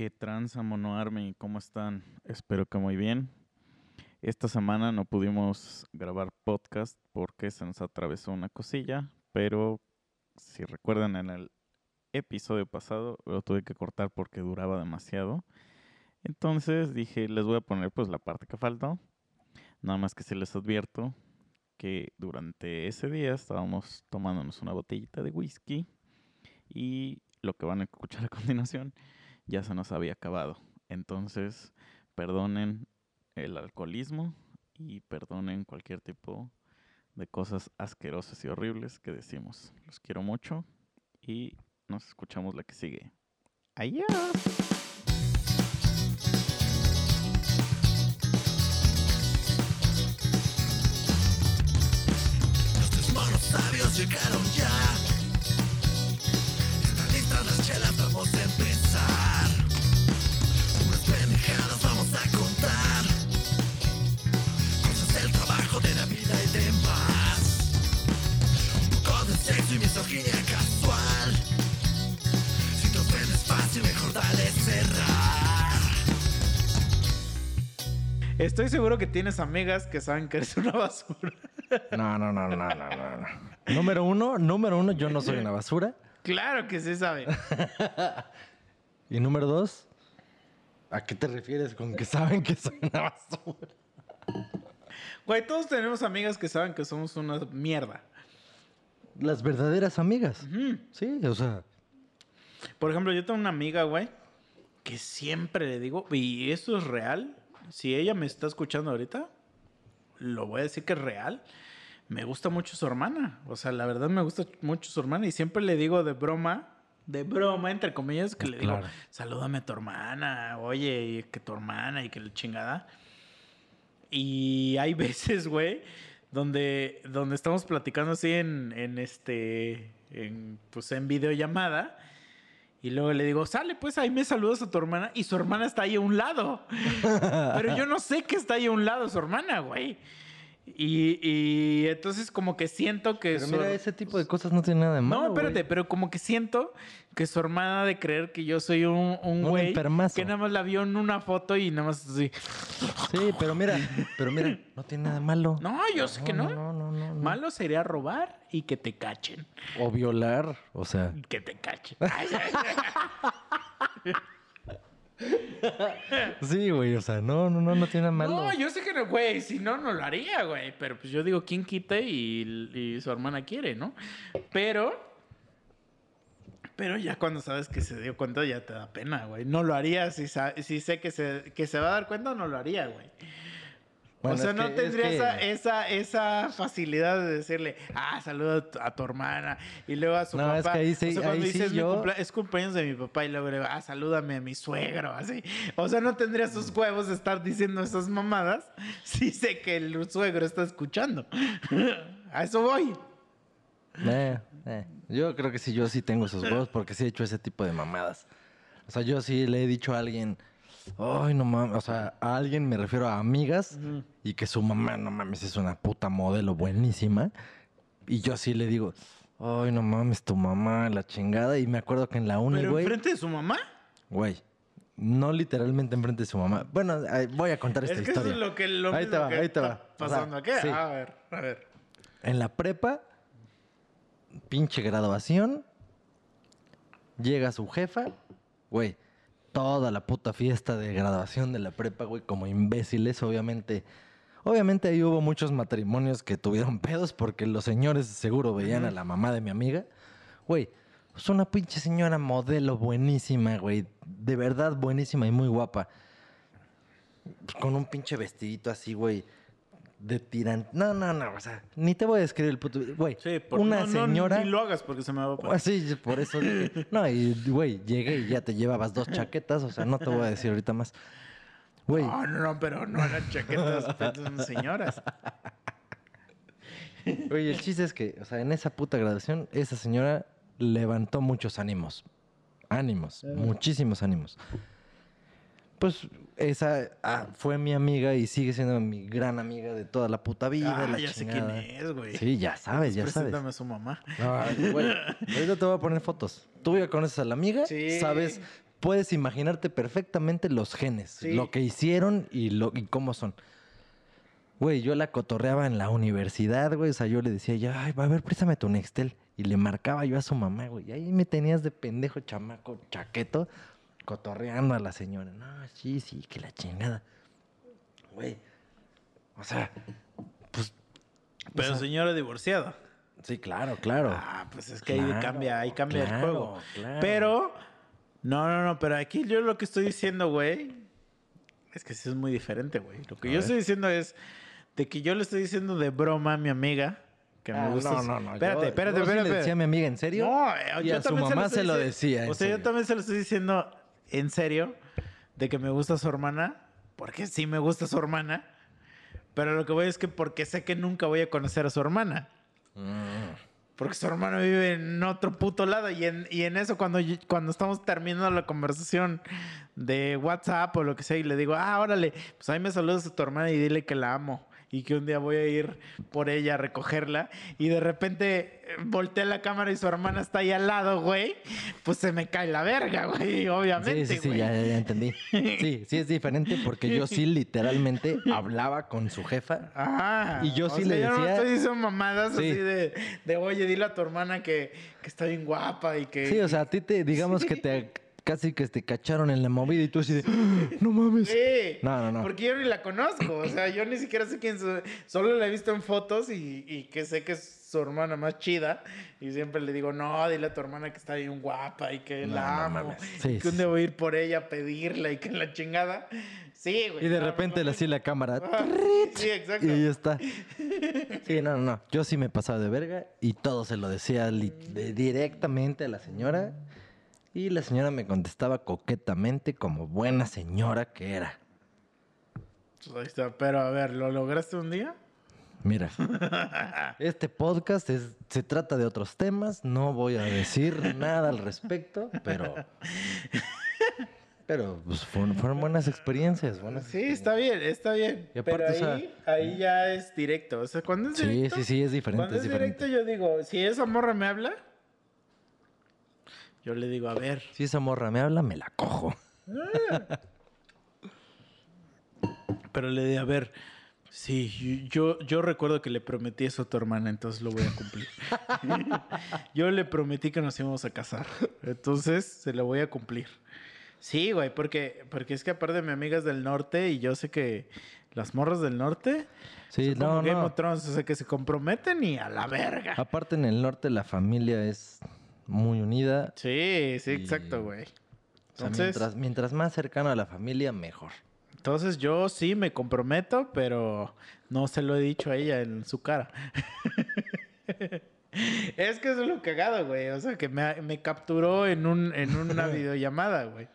¿Qué tranza, Mono Army? ¿Cómo están? Espero que muy bien. Esta semana no pudimos grabar podcast porque se nos atravesó una cosilla, pero si recuerdan en el episodio pasado lo tuve que cortar porque duraba demasiado. Entonces dije, les voy a poner pues la parte que faltó. Nada más que si les advierto que durante ese día estábamos tomándonos una botellita de whisky y lo que van a escuchar a continuación ya se nos había acabado. Entonces, perdonen el alcoholismo y perdonen cualquier tipo de cosas asquerosas y horribles que decimos. Los quiero mucho y nos escuchamos la que sigue. Adiós. Llegaron ya. Están listas las chelas, vamos a Estoy seguro que tienes amigas que saben que eres una basura. No, no, no, no, no, no, no. Número uno, número uno, yo no soy una basura. Claro que sí saben. Y número dos, ¿a qué te refieres con que saben que soy una basura? Güey, todos tenemos amigas que saben que somos una mierda. Las verdaderas amigas. Sí, o sea, Por ejemplo, yo tengo una amiga, güey, que siempre le digo, y esto es real, si ella me está escuchando ahorita, lo voy a decir que es real. Me gusta mucho su hermana. O sea, la verdad me gusta mucho su hermana. Y siempre le digo de broma, de broma, entre comillas, que le digo, Claro. salúdame a tu hermana, oye, y que tu hermana y que la chingada. Y hay veces, güey, donde, donde estamos platicando así en, en este, en, pues en videollamada. Y luego le digo, sale, pues ahí me saludas a tu hermana. Y su hermana está ahí a un lado. Pero yo no sé que está ahí a un lado su hermana, güey. Y, y entonces como que siento que... pero su- mira, ese tipo de cosas no tiene nada de malo. no, espérate, pero como que siento que su hermana de creer que yo soy un, un Un güey que nada más la vio en una foto y nada más así. Sí, pero mira, pero mira, no tiene nada de malo. No, yo sé que no. No, no, no, no. Malo sería robar y que te cachen. O violar, o sea. Que te cachen. Sí, güey, o sea, no, no, no, no tiene nada malo. No, yo sé que no, güey. Si no, no lo haría, güey. Pero pues yo digo, ¿quién quita y, y su hermana quiere, no? Pero. Pero ya cuando sabes que se dio cuenta, ya te da pena, güey. No lo haría si, si sé que se, que se va a dar cuenta, no lo haría, güey. Bueno, o sea, no que- tendría es que- esa, esa, esa facilidad de decirle, ah, saluda a tu, hermana. Y luego a su No, papá. es que ahí sí- o sea, cuando ahí sí dices, "Mi yo- cumplea- es cumpleaños de mi papá. Y luego le digo, ah, salúdame a mi suegro. Así. O sea, no tendría sus huevos de estar diciendo esas mamadas si sé que el suegro está escuchando. a eso voy. Eh, eh. Yo creo que sí, yo sí tengo esos huevos porque sí he hecho ese tipo de mamadas. O sea, yo sí le he dicho a alguien, ay, no mames, o sea, a alguien me refiero a amigas y que su mamá, no mames, es una puta modelo buenísima. Y yo sí le digo, ay, no mames, tu mamá, la chingada. Y me acuerdo que en la uni, Pero güey, enfrente de su mamá. güey, no literalmente enfrente de su mamá. Bueno, voy a contar esta Es que historia. eso es lo que, lo ahí te va, que ahí te está va. O sea, pasando aquí. sí. A ver, a ver. En la prepa, pinche graduación, llega su jefa, güey, toda la puta fiesta de graduación de la prepa, güey, como imbéciles, obviamente. Obviamente ahí hubo muchos matrimonios que tuvieron pedos porque los señores seguro veían a la mamá de mi amiga. Güey, es una pinche señora modelo buenísima, güey. De verdad buenísima y muy guapa. Con un pinche vestidito así, güey. De tirante. No, no, no. O sea, ni te voy a describir el puto. Güey, Sí, por, una no, no, señora. ni lo hagas porque se me va a pasar. Así, por eso dije. No, y güey, llegué y ya te llevabas dos chaquetas. O sea, no te voy a decir ahorita más. Güey, No, no, no, pero no eran chaquetas, pues, son señoras. Oye, el chiste es que, o sea, en esa puta graduación, esa señora levantó muchos ánimos. Ánimos, muchísimos ánimos. Pues esa ah, fue mi amiga y sigue siendo mi gran amiga de toda la puta vida. Ah, la ya sé quién es, güey. Sí, ya sabes, ya sabes. Preséntame a su mamá. No, güey, ahorita te voy a poner fotos. Tú ya conoces a la amiga, Sí. sabes puedes imaginarte perfectamente los genes, Sí. lo que hicieron y, lo, y cómo son. Güey, yo la cotorreaba en la universidad, güey. O sea, yo le decía, ya, ay, va a ver, préstame tu Nextel. Y le marcaba yo a su mamá, güey. Y ahí me tenías de pendejo chamaco chaqueto cotorreando a la señora. No, sí, sí, que la chingada. Güey. O sea, pues. Pero o sea, señora divorciada. Sí, claro, claro. Ah, pues es que ahí cambia, ahí cambia el juego. claro. Pero, no, no, no, pero aquí yo lo que estoy diciendo, güey, es que sí es muy diferente, güey. Lo que A yo ver. estoy diciendo es de que yo le estoy diciendo de broma a mi amiga, que Ah, me gusta. no, no, no. Espérate, yo- espérate, yo sí espérate. le decía a mi amiga, ¿en serio? No, eh, Y yo a su mamá se lo dici- decía, en O sea, yo también se lo estoy diciendo en serio, de que me gusta su hermana, porque sí me gusta su hermana, pero lo que voy es que porque sé que nunca voy a conocer a su hermana. Mm. Porque su hermano vive en otro puto lado. Y en, y en eso, cuando, yo- cuando estamos terminando la conversación de WhatsApp o lo que sea, y le digo, ah, órale, pues ahí me saludas a tu hermana y dile que la amo. Y que un día voy a ir por ella a recogerla. Y de repente eh, voltea la cámara y su hermana está ahí al lado, güey. Pues se me cae la verga, güey, obviamente. Sí, sí, sí, ya, ya entendí. Sí, sí es diferente porque yo sí literalmente hablaba con su jefa. Ajá. Y yo O sí sea, le yo no decía- estoy diciendo mamadas Sí. así de, de, oye, dile a tu hermana que, que está bien guapa y que. Sí, o sea, a ti te, digamos que te casi que te cacharon en la movida y tú así de, "Ah, no mames. Sí. No, no, no. Porque yo ni la conozco. O sea, yo ni siquiera sé quién es. Solo la he visto en fotos y, y que sé que es su hermana más chida. Y siempre le digo, no, dile a tu hermana que está bien guapa y que No, la no amo. y Sí, que un sí, día voy a ir por ella a pedirla y que la chingada. Sí, güey. Y de no, repente no, le así la cámara. Ajá. Sí, exacto. Y ya está. Sí, no, no, no. Yo sí me pasaba de verga y todo se lo decía directamente a la señora. Y la señora me contestaba coquetamente como buena señora que era. Pues ahí está. Pero a ver, ¿lo lograste un día? Mira, este podcast es, se trata de otros temas, no voy a decir nada al respecto, pero... Pero pues, fueron, fueron buenas experiencias, buenas Sí, está bien, está bien. Y aparte, pero o sea- ahí, ahí ya es directo. O sea, cuando es Sí, directo. sí, sí, es diferente, Cuando es es diferente. directo, yo digo, si esa morra me habla, yo le digo, a ver. Si esa morra me habla, me la cojo. Pero le digo, a ver, sí, yo, yo recuerdo que le prometí eso a tu hermana, entonces lo voy a cumplir. yo le prometí que nos íbamos a casar, entonces se lo voy a cumplir. Sí, güey, porque, porque es que aparte mi amiga es del norte y yo sé que las morras del norte Sí, no, Game no. of Thrones, o sea, que se comprometen y a la verga. Aparte en el norte la familia es muy unida. Sí, sí, Y- exacto, güey. O sea, Entonces, mientras, mientras más cercano a la familia, mejor. entonces yo sí me comprometo, pero no se lo he dicho a ella en su cara. es que eso es lo cagado, güey. O sea, que me, me capturó en, un, en una videollamada, güey.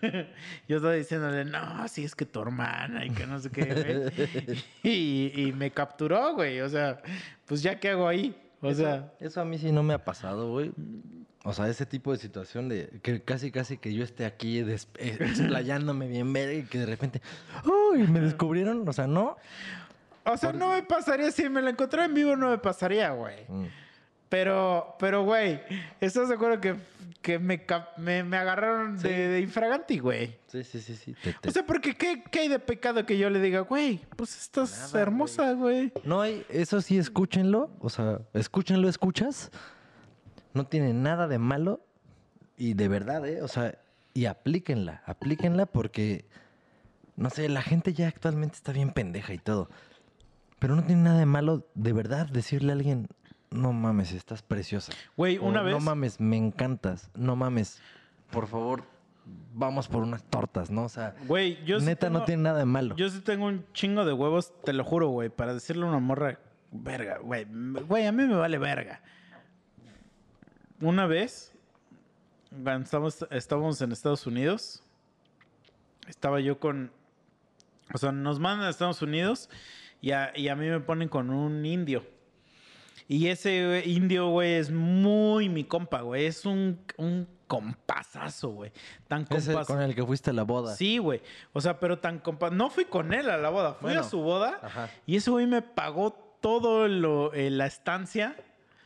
Yo estaba diciéndole, no, sí es que tu hermana y que no sé qué, güey. Y, y me capturó, güey. O sea, pues ya qué hago ahí. O eso, sea, eso a mí sí no me ha pasado, güey. O sea, ese tipo de situación de que casi casi que yo esté aquí eh, explayándome bien verga y que de repente, ¡uy! me descubrieron. O sea, no. o sea, no me pasaría si me la encontrara en vivo, no me pasaría, güey. Mm. Pero, pero, güey, ¿estás de acuerdo que, que me, me, me agarraron Sí. de, de infraganti, güey? Sí, sí, sí, sí. te- te- O sea, porque ¿qué, ¿qué hay de pecado que yo le diga, güey? Pues estás Nada, hermosa, güey. No hay, eso sí, escúchenlo. O sea, escúchenlo, escuchas. No tiene nada de malo. Y de verdad, ¿eh? O sea, y aplíquenla, aplíquenla porque, no sé, la gente ya actualmente está bien pendeja y todo. Pero no tiene nada de malo, de verdad, decirle a alguien, no mames, estás preciosa. Güey, O, una vez... No mames, me encantas. No mames, por favor, vamos por unas tortas, ¿no? O sea, Güey, yo sí neta no tengo- tiene nada de malo. Yo sí tengo un chingo de huevos, te lo juro, güey, para decirle a una morra, verga, güey. Güey, a mí me vale verga. Una vez, estábamos, estábamos en Estados Unidos, estaba yo con... O sea, nos mandan a Estados Unidos y a, y a mí me ponen con un indio. Y ese indio, güey, es muy mi compa, güey. Es un, un compasazo, güey. Tan Es el compas. con el que fuiste a la boda. Sí, güey. O sea, pero tan compa... No fui con él a la boda. Fui Bueno, a su boda ajá. y ese güey me pagó todo lo, eh, la estancia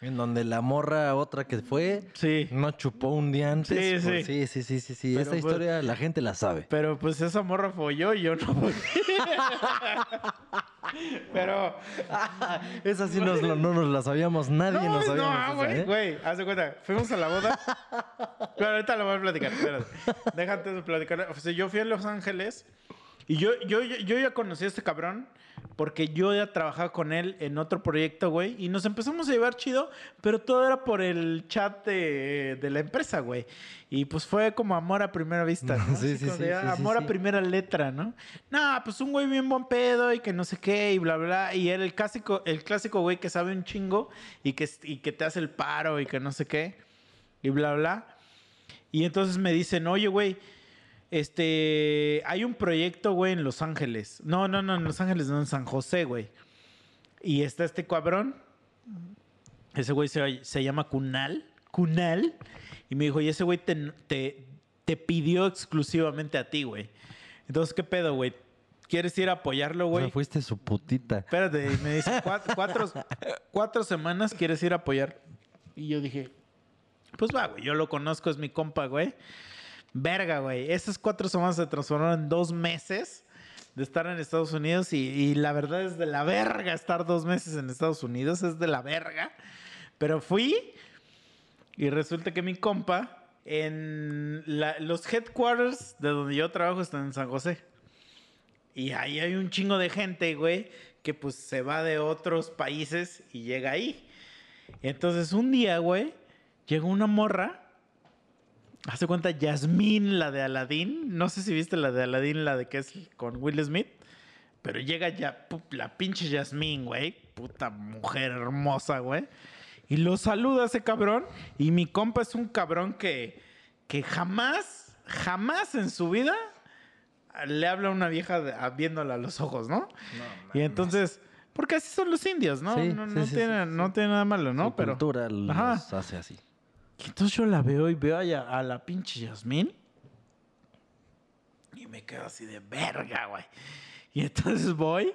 En donde la morra otra que fue Sí. no chupó un día antes. Sí, sí. sí, sí, sí, sí, Esta pues- historia la gente la sabe. Pero pues esa morra folló y yo no. Pero. Esa sí nos, no nos la sabíamos, nadie No, nos sabíamos. no, esa, güey, ¿eh? güey, haz de cuenta. Fuimos a la boda. Pero ahorita lo voy a platicar, espérate. Déjate de platicar. O sea, yo fui a Los Ángeles y yo, yo, yo, yo ya conocí a este cabrón porque yo ya trabajaba con él en otro proyecto, güey. Y nos empezamos a llevar chido, pero todo era por el chat de, de la empresa, güey. Y pues fue como amor a primera vista, ¿no? Sí, sí, sí, de, amor a primera letra, ¿no? No, pues un güey bien buen pedo y que no sé qué y bla, bla. Y era el clásico, el clásico güey que sabe un chingo y que, y que te hace el paro y que no sé qué y bla, bla. Y entonces me dicen, oye, güey, este, hay un proyecto, güey, en Los Ángeles. No, no, no, en Los Ángeles, no, en San José, güey. Y está este cabrón. Ese güey se, se llama Kunal. Kunal. Y me dijo, y ese güey te, te, te pidió exclusivamente a ti, güey. Entonces, ¿qué pedo, güey? ¿Quieres ir a apoyarlo, O güey? sea, fuiste su putita. Espérate, y me dice, "Cuat- cuatro, cuatro semanas quieres ir a apoyar. Y yo dije, pues va, güey, yo lo conozco, es mi compa, güey. Verga, güey. Esas cuatro semanas se transformaron en dos meses de estar en Estados Unidos y, la verdad es de la verga estar dos meses en Estados Unidos, es de la verga. Pero fui y resulta que mi compa, en los headquarters de donde yo trabajo están en San José. Y ahí hay un chingo de gente, güey, que pues se va de otros países y llega ahí. Entonces un día, güey, llegó una morra. Hace cuenta Yasmín, la de Aladdin. No sé si viste la de Aladdin, la de que es con Will Smith. Pero llega ya la pinche Yasmín, güey. Puta mujer hermosa, güey. Y lo saluda ese cabrón. Y mi compa es un cabrón que, que jamás, jamás en su vida le habla a una vieja de- a- viéndola a los ojos, ¿no? y entonces, porque así son los indios, ¿no? Sí, no, sí, no sí, tiene, sí, sí. no tiene nada malo, ¿no? Su Pero. cultura los Ajá. hace así. Y entonces yo la veo y veo a, a la pinche Yasmín. Y me quedo así de verga, güey. Y entonces voy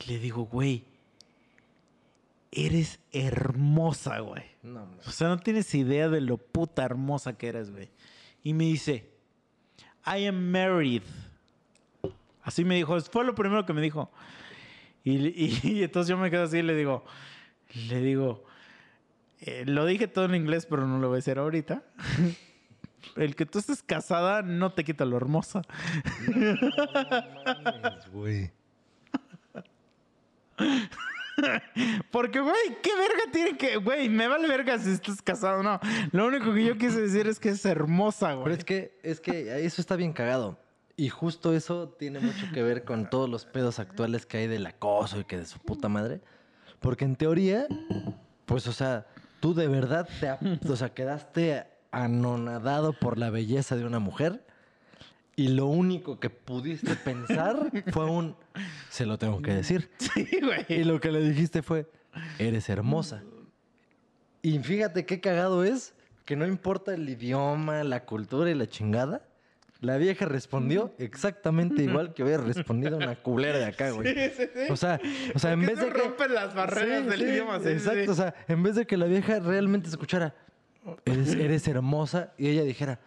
y le digo, güey, eres hermosa, güey. No, no. O sea, no tienes idea de lo puta hermosa que eres, güey. Y me dice, I am married. Así me dijo, fue lo primero que me dijo. Y, y- y entonces yo me quedo así y le digo, le digo, eh, lo dije todo en inglés, pero no lo voy a decir ahorita. El que tú estés casada no te quita lo hermosa. Mames, güey. Porque, güey, ¿qué verga tiene que...? Güey, me vale verga si estás casado o no. Lo único que yo quise decir es que es hermosa, güey. Pero es que, es que eso está bien cagado. Y justo eso tiene mucho que ver con todos los pedos actuales que hay del acoso y que de su puta madre. Porque en teoría, pues, o sea, tú de verdad te, o sea, quedaste anonadado por la belleza de una mujer y lo único que pudiste pensar fue un, se lo tengo que decir. Sí, güey. Y lo que le dijiste fue, eres hermosa. Y fíjate qué cagado es que no importa el idioma, la cultura y la chingada. La vieja respondió exactamente igual que hubiera respondido una culera de acá, güey. Sí, sí, sí. O sea, o sea en vez de eso que... rompe las barreras del idioma. Exacto, o sea, en vez de que la vieja realmente escuchara, eres, eres hermosa, y ella dijera,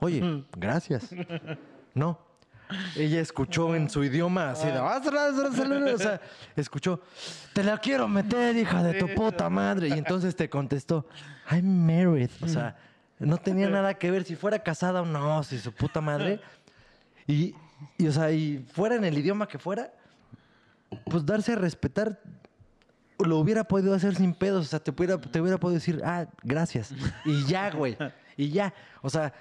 oye, gracias. No. Ella escuchó en su idioma así de, "Ah, o sea, escuchó, te la quiero meter, hija de tu puta madre. Y entonces te contestó, I'm married. O sea, no tenía nada que ver si fuera casada o no, si su puta madre. Y, y, o sea, y fuera en el idioma que fuera, pues darse a respetar lo hubiera podido hacer sin pedos. O sea, te hubiera, te hubiera podido decir, ah, gracias. Y ya, güey. Y ya. O sea,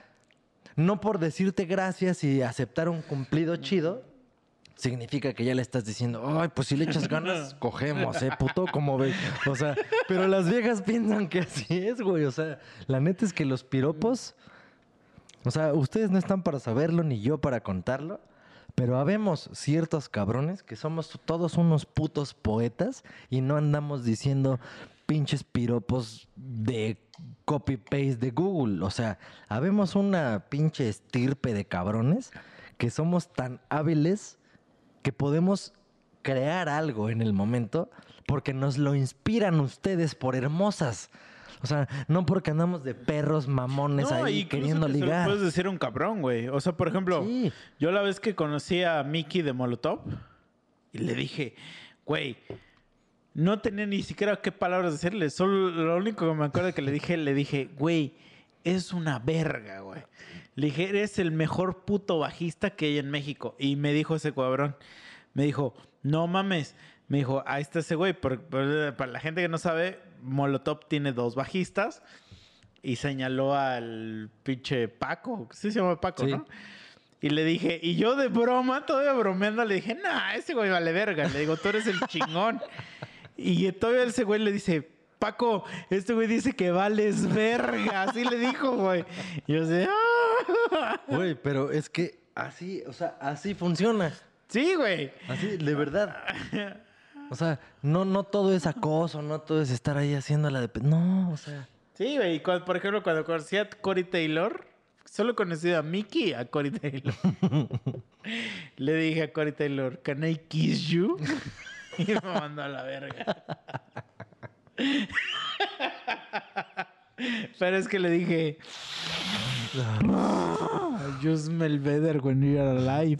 no por decirte gracias y aceptar un cumplido chido, significa que ya le estás diciendo, ay, pues si le echas ganas, cogemos, ¿eh, puto? Como ves. O sea, pero las viejas piensan que así es, güey. O sea, la neta es que los piropos. O sea, ustedes no están para saberlo ni yo para contarlo. Pero habemos ciertos cabrones que somos todos unos putos poetas y no andamos diciendo pinches piropos de copy-paste de Google. O sea, habemos una pinche estirpe de cabrones que somos tan hábiles que podemos crear algo en el momento porque nos lo inspiran ustedes por hermosas. O sea, no porque andamos de perros mamones No, ahí queriendo que se lo ligar. puedes decir un cabrón, güey. O sea, por ejemplo, Sí. yo la vez que conocí a Mickey de Molotov y le dije, güey, no tenía ni siquiera qué palabras decirle. Solo lo único que me acuerdo que le dije, le dije, güey, es una verga, güey. Le dije, eres el mejor puto bajista que hay en México. Y me dijo ese cabrón, me dijo, no mames. Me dijo, ahí está ese güey. Por- por- para la gente que no sabe, Molotov tiene dos bajistas y señaló al pinche Paco, sí se llama Paco, Sí. ¿no? Y le dije, y yo de broma, todavía bromeando, le dije, nah, ese güey vale verga. Le digo, tú eres el chingón. y todavía ese güey le dice, Paco, este güey dice que vales verga. Así le dijo, güey. Y yo sé, "Ah". Güey, pero es que así, o sea, así funciona. Sí, güey. Así, de verdad. O sea, no, no todo es acoso, no todo es estar ahí haciéndola de... pe- No, o sea... Sí, güey. Por ejemplo, cuando conocí a Cory Taylor, solo conocí a Mickey a Cory Taylor. Le dije a Cory Taylor, ¿Can I kiss you? y me mandó a la verga. Pero es que le dije, You smell better when you're alive.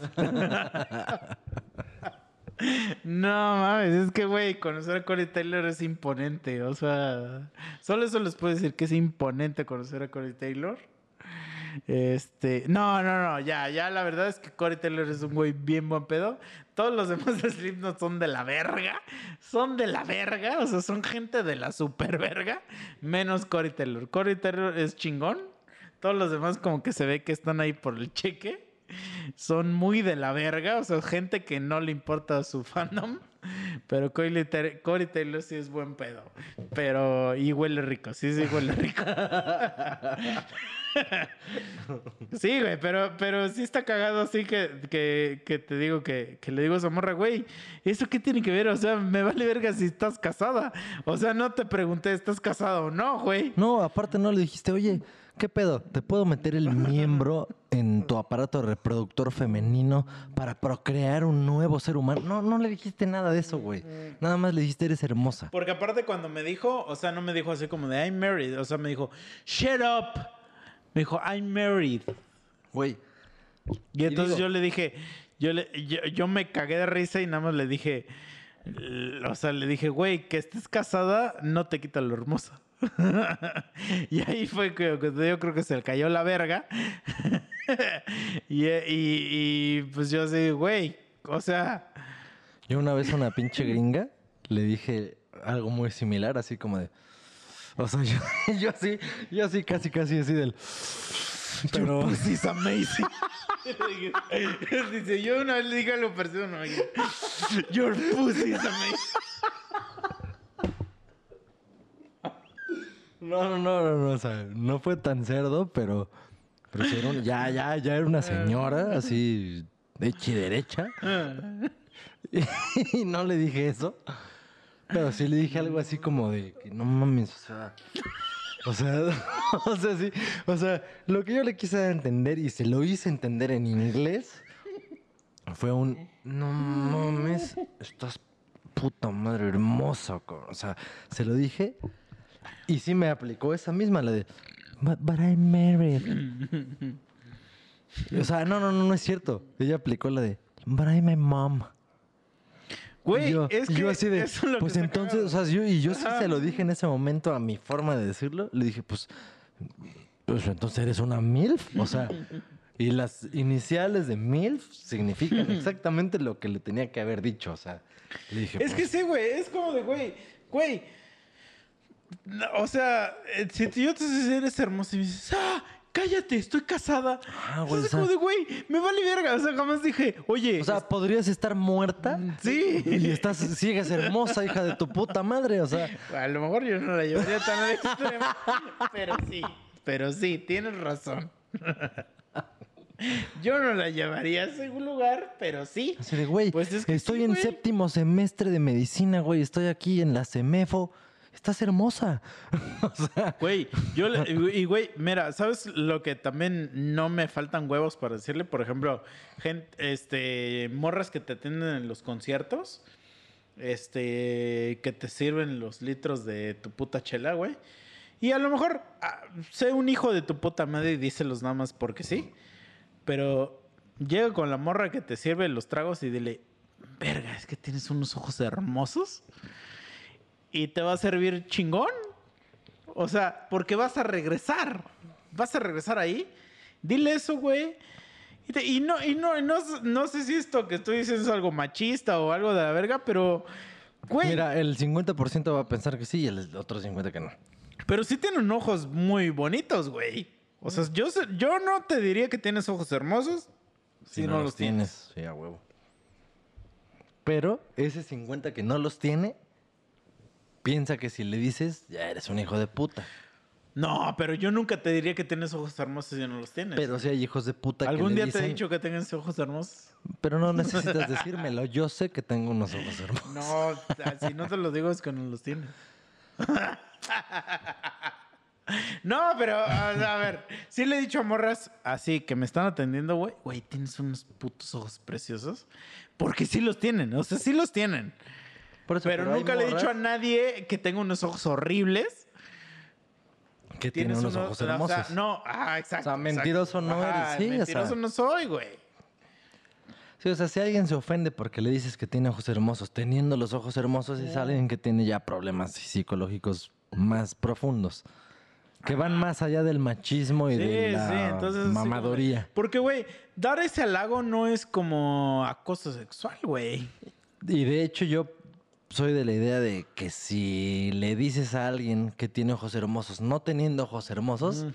No mames, es que, güey, conocer a Corey Taylor es imponente. O sea, solo eso les puedo decir que es imponente conocer a Corey Taylor. Este, no, no, no, ya, ya, la verdad es que Corey Taylor es un güey bien buen pedo. Todos los demás de Slipknot son de la verga. Son de la verga, o sea, son gente de la super verga. Menos Corey Taylor. Corey Taylor es chingón. Todos los demás como que se ve que están ahí por el cheque. Son muy de la verga, o sea, gente que no le importa su fandom. Pero Corey, Taylor- sí es buen pedo. Pero, y huele rico, sí, sí, huele rico. Sí, güey, pero, pero sí está cagado así que, que, que te digo que, que le digo a esa morra, güey, ¿eso qué tiene que ver? O sea, me vale verga si estás casada. O sea, no te pregunté, ¿estás casada o no, güey? No, aparte no le dijiste, oye, ¿qué pedo? ¿Te puedo meter el miembro en tu aparato reproductor femenino para procrear un nuevo ser humano? No, no le dijiste nada de eso, güey. Nada más le dijiste, eres hermosa. Porque aparte cuando me dijo, o sea, no me dijo así como de I'm married, o sea, me dijo, shut up. Me dijo, I'm married. Güey, Y entonces digo- yo le dije, yo, le, yo, yo me cagué de risa y nada más le dije, o sea, le dije, güey, que estés casada no te quita lo hermosa. y ahí fue que que yo creo que se le cayó la verga. y, y- y, pues yo así, güey, o sea, yo una vez a una pinche gringa le dije algo muy similar, así como de... O sea, yo, yo así, yo así casi, casi así del... Pero... Your pussy's amazing. Dice, yo una vez le dije parecido, no, oye, Your pussy is amazing. No, no, no, no, no, o sea, no fue tan cerdo, pero, pero sí era un- ya, ya, ya era una señora así de derecha. Y no le dije eso, pero sí le dije algo así como de que no mames, o sea, o sea, o sea, sí, o sea, lo que yo le quise entender y se lo hice entender en inglés fue un no mames, estás puta madre hermosa, cabrón". o sea, se lo dije y sí me aplicó esa misma, la de But, but I'm married. o sea, no, no, no, no es cierto. Ella aplicó la de But I'm my mom. Güey, yo, es y que yo así de, eso es lo que pues entonces, o sea, yo, y yo sí Ajá. se lo dije en ese momento a mi forma de decirlo. Le dije, pues, pues entonces eres una MILF. O sea, y las iniciales de MILF significan exactamente lo que le tenía que haber dicho. O sea, le dije, Es que pues, sí, güey. Es como de, güey, güey. O sea, eh, si yo te dices eres hermosa y me dices, ah, cállate, estoy casada. Ah, güey, Entonces, o sea- como de, güey, me vale verga. O sea, jamás dije, oye. o sea, podrías estar muerta. sí. Y estás, sigues hermosa, hija de tu puta madre. O sea, A lo mejor yo no la llevaría tan al extremo. pero sí, pero sí, tienes razón. Yo no la llevaría a ese lugar, pero sí. así de, güey, Pues es que estoy sí, en güey. séptimo semestre de medicina, güey. Estoy aquí en la CEMEFO. Estás hermosa. o sea, Güey, yo y güey, mira, ¿sabes lo que también no me faltan huevos para decirle? Por ejemplo, gente, este, morras que te atienden en los conciertos, este, que te sirven los litros de tu puta chela, güey. Y a lo mejor ah, sé un hijo de tu puta madre y díselos nada más porque sí. Pero llega con la morra que te sirve los tragos y dile, verga, es que tienes unos ojos hermosos. Y te va a servir chingón. O sea, porque vas a regresar. Vas a regresar ahí. Dile eso, güey. Y, te- y no, y no, y no, no sé si esto que estoy diciendo es algo machista o algo de la verga, pero, güey, mira, el 50% va a pensar que sí y el otro 50% que no. pero sí tienen ojos muy bonitos, güey. O sea, yo, yo no te diría que tienes ojos hermosos si, no, los tienes. Sí, a huevo. Pero ese 50 que no los tiene, piensa que si le dices, ya eres un hijo de puta. No, pero yo nunca te diría que tienes ojos hermosos si no los tienes. Pero si hay hijos de puta que ¿Algún le día te he dicen, dicho que tengas ojos hermosos? Pero no necesitas decírmelo. Yo sé que tengo unos ojos hermosos. No, si no te lo digo es que no los tienes. No, pero a a ver, sí le he dicho a morras así que me están atendiendo, güey. Güey, tienes unos putos ojos preciosos. Porque sí los tienen, o sea, sí los tienen. Por eso, Pero, nunca le he dicho a nadie que tenga unos ojos horribles. que tiene Tienes unos uno- ojos o sea, hermosos. no, ah, exacto. O sea, mentiroso exacto. no eres, sí, o sea. Mentiroso no soy, güey. Sí, o sea, si alguien se ofende porque le dices que tiene ojos hermosos, teniendo los ojos hermosos, es alguien que tiene ya problemas psicológicos más profundos. Que van más allá del machismo y de la sí, mamadoría. Porque, güey, dar ese halago no es como acoso sexual, güey. Y de hecho yo soy de la idea de que si le dices a alguien que tiene ojos hermosos, no teniendo ojos hermosos,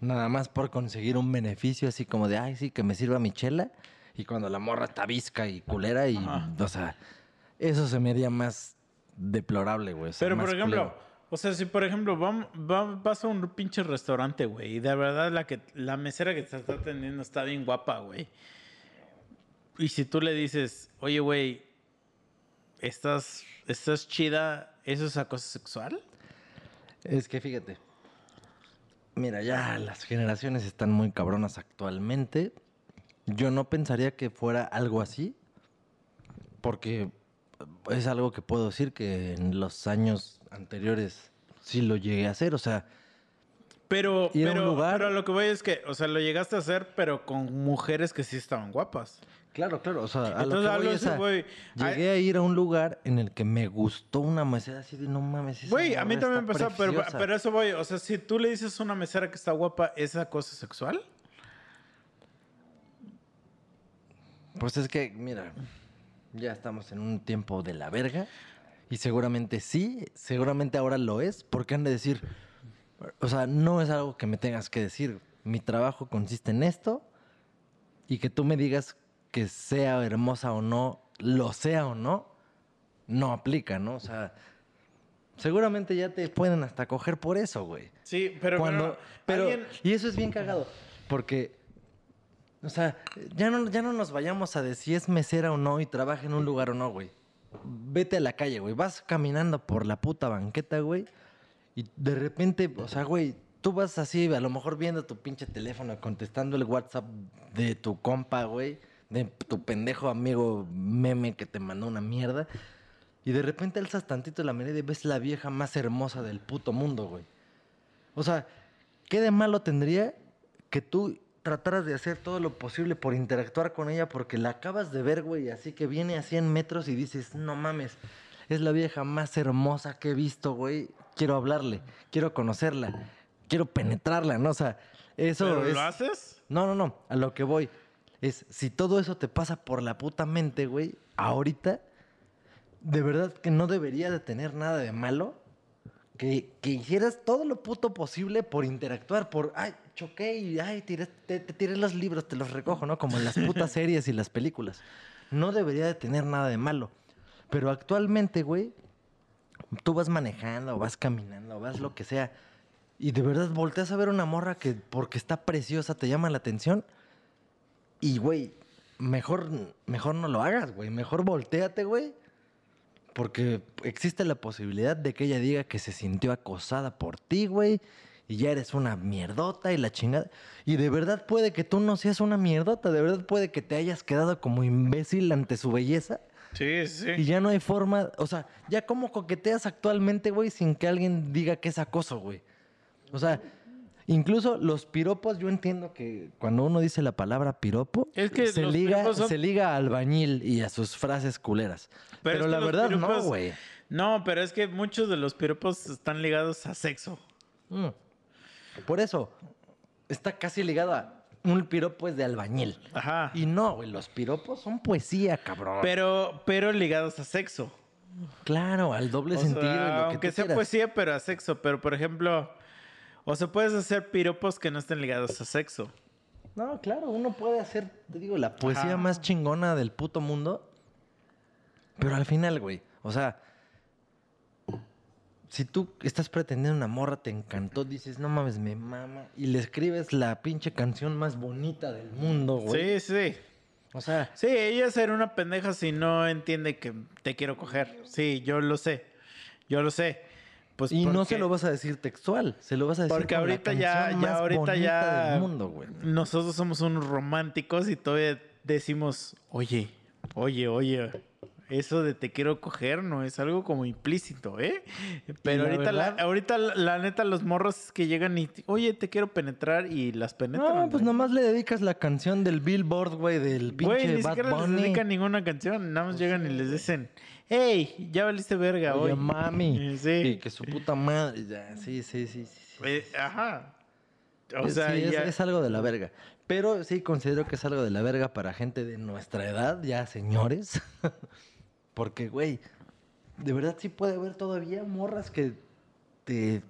nada más por conseguir un beneficio así como de, ay, sí, que me sirva mi chela, y cuando la morra está visca y culera, y, Ajá. o sea, eso se me haría más deplorable, güey. o sea, Pero, por ejemplo, culero. o sea, si por ejemplo va- vas a un pinche restaurante, güey, y de verdad la, que, la mesera que te está atendiendo está bien guapa, güey. Y si tú le dices, oye, güey, estás, estás chida, ¿eso es acoso sexual? Es que fíjate. Mira, ya las generaciones están muy cabronas actualmente. Yo no pensaría que fuera algo así. Porque es algo que puedo decir que en los años anteriores sí lo llegué a hacer. O sea, Pero, pero, lugar- pero lo que voy es que, o sea, lo llegaste a hacer, pero con mujeres que sí estaban guapas. Claro, claro. O sea, a Entonces, lo que voy es a- Llegué a ir a un lugar en el que me gustó una mesera así de no mames. Güey, a mí también me pasó, pero, preciosa". pero eso voy. O sea, si tú le dices a una mesera que está guapa, ¿es acoso sexual? Pues es que, mira, ya estamos en un tiempo de la verga. Y seguramente sí, seguramente ahora lo es, porque han de decir, o sea, no es algo que me tengas que decir. Mi trabajo consiste en esto y que tú me digas que sea hermosa o no, lo sea o no, no aplica, ¿no? O sea, seguramente ya te pueden hasta coger por eso, güey. Sí, pero. Cuando, pero, alguien- y eso es bien cagado, porque, o sea, ya no, ya no nos vayamos a decir si es mesera o no y trabaja en un lugar o no, güey. Vete a la calle, güey. Vas caminando por la puta banqueta, güey. Y de repente, o sea, güey, tú vas así, a lo mejor viendo tu pinche teléfono, contestando el WhatsApp de tu compa, güey. De tu pendejo amigo meme que te mandó una mierda. Y de repente alzas tantito la mirada y ves la vieja más hermosa del puto mundo, güey. O sea, ¿qué de malo tendría que tú trataras de hacer todo lo posible por interactuar con ella porque la acabas de ver, güey, así que viene a 100 metros y dices, no mames, es la vieja más hermosa que he visto, güey, quiero hablarle, quiero conocerla, quiero penetrarla, ¿no? O sea, eso ¿Pero es... lo haces? No, no, no. A lo que voy es, si todo eso te pasa por la puta mente, güey, ahorita, de verdad que no debería de tener nada de malo que, que hicieras todo lo puto posible por interactuar, por, ay, choqué y, ay, tiré- te, te tiré los libros, te los recojo, ¿no? Como en las putas series y las películas. No debería de tener nada de malo. Pero actualmente, güey, tú vas manejando, o vas caminando, o vas lo que sea, y de verdad volteas a ver una morra que porque está preciosa te llama la atención, y güey, mejor, mejor no lo hagas, güey. Mejor volteate, güey. Porque existe la posibilidad de que ella diga que se sintió acosada por ti, güey. Y ya eres una mierdota y la chingada. Y de verdad puede que tú no seas una mierdota. De verdad puede que te hayas quedado como imbécil ante su belleza. Sí, sí. Y ya no hay forma. O sea, ya como coqueteas actualmente, güey, sin que alguien diga que es acoso, güey. O sea, incluso los piropos, yo entiendo que cuando uno dice la palabra piropo, Es que se, liga, son- se liga a albañil y a sus frases culeras. Pero, es que la verdad no, güey. No, pero es que muchos de los piropos están ligados a sexo. Mm. Por eso, está casi ligado a un piropo es de albañil. Ajá. Y no, güey, los piropos son poesía, cabrón. Pero, pero ligados a sexo. claro, al doble O sentido. y sea, lo que aunque sea quieras. poesía, pero a sexo. Pero, por ejemplo, o sea, puedes hacer piropos que no estén ligados a sexo. No, claro, uno puede hacer, te digo, la poesía Ajá. más chingona del puto mundo. Pero al final, güey, o sea, si tú estás pretendiendo una morra, te encantó, dices, no mames, me mama, y le escribes la pinche canción más bonita del mundo, güey. Sí, sí. O sea, Sí, ella será una pendeja si no entiende que te quiero coger. Sí, yo lo sé. Yo lo sé. Pues y no se lo vas a decir textual, se lo vas a decir Porque con la ahorita ya, ya más ahorita ya del mundo, güey. nosotros somos unos románticos y todavía decimos, oye, oye, oye, eso de te quiero coger no es algo como implícito, ¿eh? Pero la ahorita, la, ahorita la, la neta los morros que llegan y, oye, te quiero penetrar y las penetran. No, pues nomás le dedicas la canción del Billboard, güey, del pinche Güey, ni Bad siquiera les dedican ninguna canción, nada más llegan y les dicen, hey, ya valiste verga Oye, hoy. mami. Sí. Y que su puta madre. ya, sí, sí, sí. sí, sí. Ajá. O sea, sí, es, ya- es algo de la verga. Pero sí considero que es algo de la verga para gente de nuestra edad, ya señores. Porque, güey, de verdad sí puede haber todavía morras que te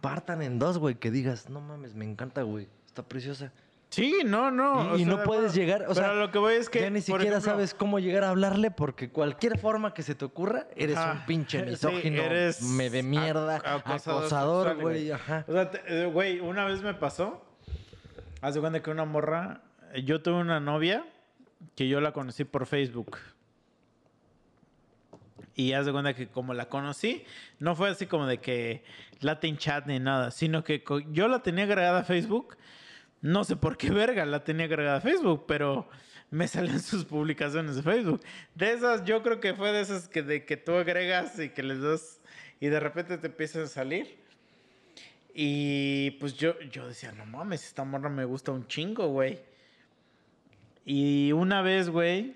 partan en dos, güey, que digas, no mames, me encanta, güey, está preciosa. Sí, no, no. Y- no de puedes llegar, o Pero sea, lo que voy es que. ya ni siquiera ejemplo, sabes cómo llegar a hablarle porque cualquier forma que se te ocurra, eres Ajá. un pinche Sí, misógino, eres me de mierda, ac- acosador güey, ajá. O sea, eh, güey, una vez me pasó. Haz de cuenta que una morra. Yo tuve una novia que yo la conocí por Facebook. Y haz de cuenta que como la conocí, no fue así como de que Latin chat ni nada, sino que yo la tenía agregada a Facebook. No sé por qué verga la tenía agregada a Facebook, pero me salen sus publicaciones de Facebook. De esas, yo creo que fue de esas que, de que tú agregas y que les das y de repente te empiezan a salir. Y pues yo, yo decía, no mames, esta morra me gusta un chingo, güey. Y una vez, güey,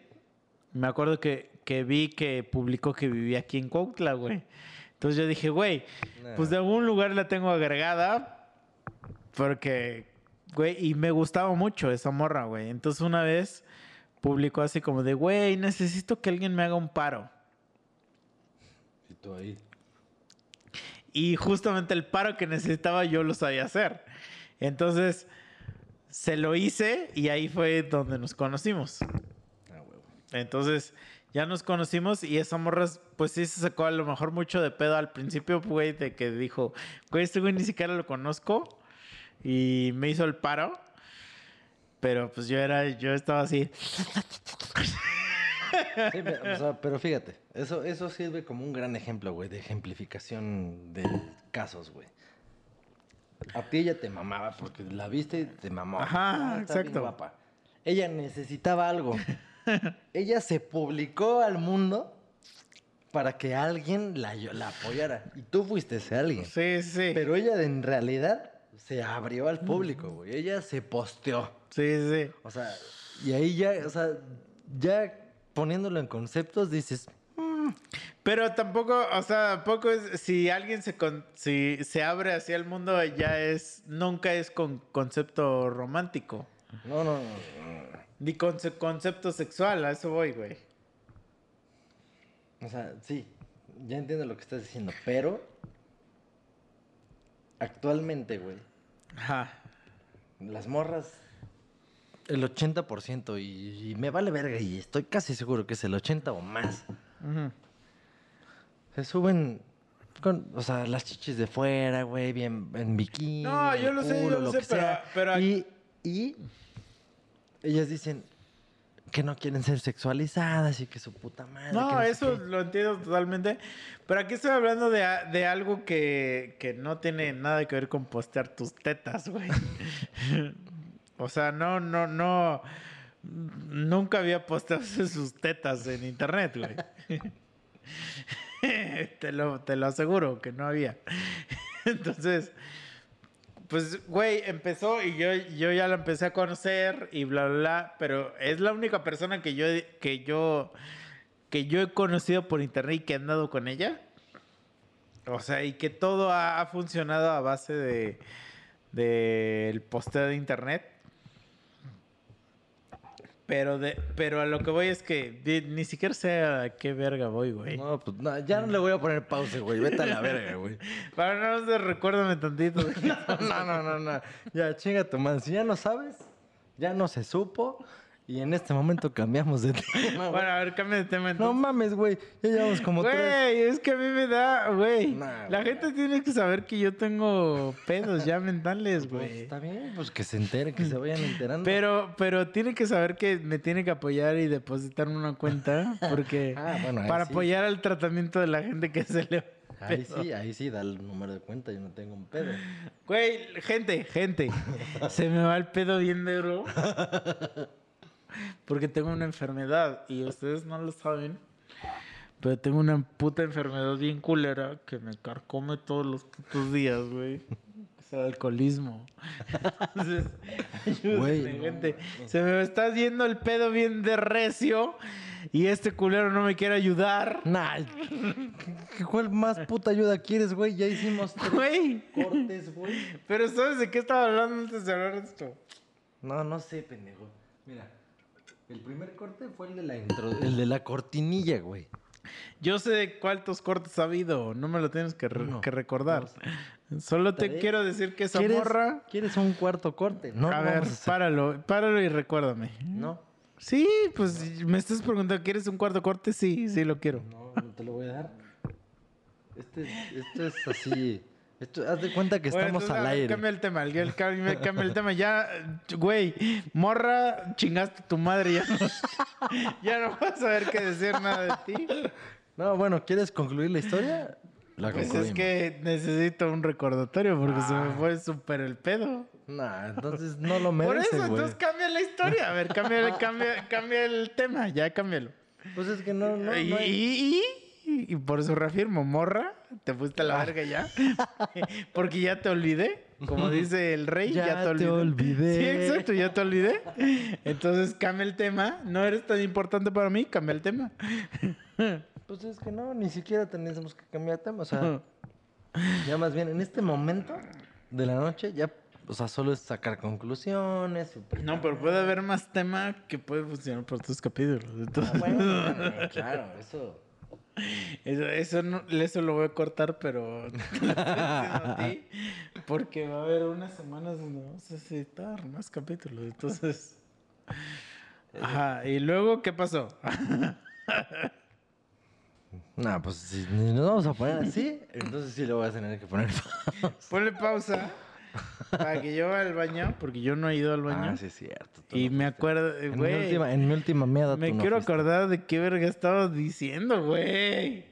me acuerdo que, que vi que publicó que vivía aquí en Cuautla, güey. Entonces yo dije, güey, pues de algún lugar la tengo agregada. Porque, güey, y me gustaba mucho esa morra, güey. Entonces una vez publicó así como de, güey, necesito que alguien me haga un paro. Y tú ahí. Y justamente el paro que necesitaba yo lo sabía hacer. Entonces, se lo hice y ahí fue donde nos conocimos. Ah. Entonces, ya nos conocimos y esa morra, pues sí se sacó a lo mejor mucho de pedo al principio, güey, de que dijo, güey, este güey ni siquiera lo conozco. Y me hizo el paro. Pero pues yo era, yo estaba así. Sí, me- o sea, pero fíjate, eso, eso sirve como un gran ejemplo, güey, de ejemplificación de casos, güey. A ti ella te mamaba porque la viste y te mamó. Ajá, bien exacto. guapa. Ella necesitaba algo. ella se publicó al mundo para que alguien la, la apoyara. Y tú fuiste ese alguien. Sí, sí. Pero ella en realidad se abrió al público, güey. Ella se posteó. Sí, sí. O sea, y ahí ya, o sea, ya poniéndolo en conceptos dices, Pero tampoco, o sea, tampoco es, si alguien se, con- si se abre hacia el mundo, ya es, nunca es con concepto romántico, no, no, no, no. ni con concepto sexual, a eso voy, güey. O sea, sí, ya entiendo lo que estás diciendo, pero actualmente, güey, Ajá. las morras, el 80%, y, y me vale verga, y estoy casi seguro que es el 80 o más, se suben con, o sea, las chichis de fuera, güey, bien en bikini. No, yo lo sé, yo lo lo sé, pero- pero- Y, y ellas dicen, que no quieren ser sexualizadas y que su puta madre. No, eso lo entiendo totalmente. Pero aquí estoy hablando de, de algo que, que no tiene nada que ver con postear tus tetas, güey. o sea, no, no, no. Nunca había posteado sus tetas en internet, güey. te, lo, te lo aseguro que no había. Entonces, pues, güey, empezó y yo, yo ya la empecé a conocer y bla, bla, bla. Pero es la única persona que yo, que yo, que yo he conocido por internet y que he andado con ella. O sea, y que todo ha, funcionado a base de del posteo de internet. Pero, de, pero a lo que voy es que ni siquiera sé a qué verga voy, güey. No, pues no, ya no le voy a poner pausa, güey. Vete a la verga, güey. Para no sé, recuérdame tantito. No, no, no, no. Ya, chinga tu madre. Si ya no sabes, ya no se supo. Y en este momento cambiamos de tema. güey. bueno, a ver, cambia de tema No entonces. mames, güey. Ya llevamos como tres. Güey, es que a mí me da, güey. Nah, la güey. gente tiene que saber que yo tengo pedos ya mentales, Pues güey. está bien, pues que se enteren, que se vayan enterando. Pero, pero tiene que saber que me tiene que apoyar y depositarme una cuenta porque Ah, bueno, para sí. apoyar al tratamiento de la gente que se le Ahí sí, ahí sí, da el número de cuenta, yo no tengo un pedo. Güey, gente, gente, se me va el pedo bien duro porque tengo una enfermedad y ustedes no lo saben, pero tengo una puta enfermedad bien culera que me carcome todos los putos días, güey. Es el alcoholismo. Entonces, ayúdenme, Güey, no gente. Se me está yendo el pedo bien de recio y este culero no me quiere ayudar. Nah, ¿qué- ¿cuál más puta ayuda quieres, güey? Ya hicimos tres Güey. cortes, güey. Pero ¿sabes de qué estaba hablando antes de hablar de esto? No, no sé, pendejo. Mira, el primer corte fue el de la intro, el de la cortinilla, güey. Yo sé cuántos cortes ha habido, no me lo tienes que, re- Uno, que recordar. Solo te quiero decir que esa ¿Quieres, morra... ¿Quieres un cuarto corte? No, a ver, páralo, páralo y recuérdame. No, Sí, pues me estás preguntando, ¿quieres un cuarto corte? Sí, sí lo quiero. no, no te lo voy a dar. Este, esto es así. Esto, haz de cuenta que Bueno, estamos al aire. Cambia el tema, el- cambia, cambia el tema. Ya, güey, morra, chingaste a tu madre, ya no, ya no vas a ver qué decir nada de ti. No, bueno, ¿quieres concluir la historia? La Pues es que necesito un recordatorio porque se Ah. me fue súper el pedo. Nah, entonces no lo Por merece, eso, güey. entonces cambia la historia. A ver, cambia, cambia, cambia el tema, ya cámbialo. Pues es que no, no, no hay- y- y- y por eso reafirmo, morra, te fuiste a la Ah. verga ya. Porque ya te olvidé. Como dice el rey, ya, Ya te te olvidé. olvidé. Sí, exacto, ya te olvidé. Entonces cambia el tema. No eres tan importante para mí, cambia el tema. Pues es que no, ni siquiera tenemos que cambiar tema. O sea, ya más bien en este momento de la noche, ya, o sea, solo es sacar conclusiones. No, pero puede haber más tema que puede funcionar por tus capítulos. Entonces, Ah, bueno, claro, eso. Eso, eso, no- eso lo voy a cortar, pero lo a ti, porque va a haber unas semanas donde vamos a necesitar más capítulos. Entonces. Ajá, y luego, ¿qué pasó? No, pues si nos vamos a poner así, entonces sí le voy a tener que poner. Ponle pausa para que yo vaya al baño, porque yo no he ido al baño. Ah, sí, es cierto. y no me acuerdo, En mi güey. última, en mi última meada Me tú quiero acordar de qué verga estabas diciendo, güey.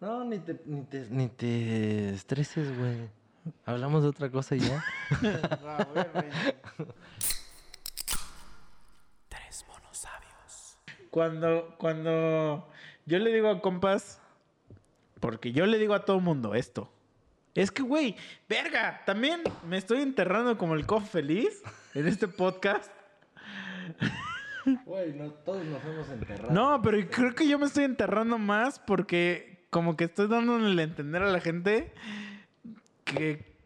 No, ni te, ni te, ni te estreses, güey. Hablamos de otra cosa y ya. Tres monos sabios. Cuando, cuando yo le digo a compas, porque yo le digo a todo mundo esto. Es que, güey, verga, también me estoy enterrando como el cof feliz en este podcast. Güey, no, todos nos hemos enterrado. No, pero creo que yo me estoy enterrando más porque como que estoy dándole a entender a la gente que,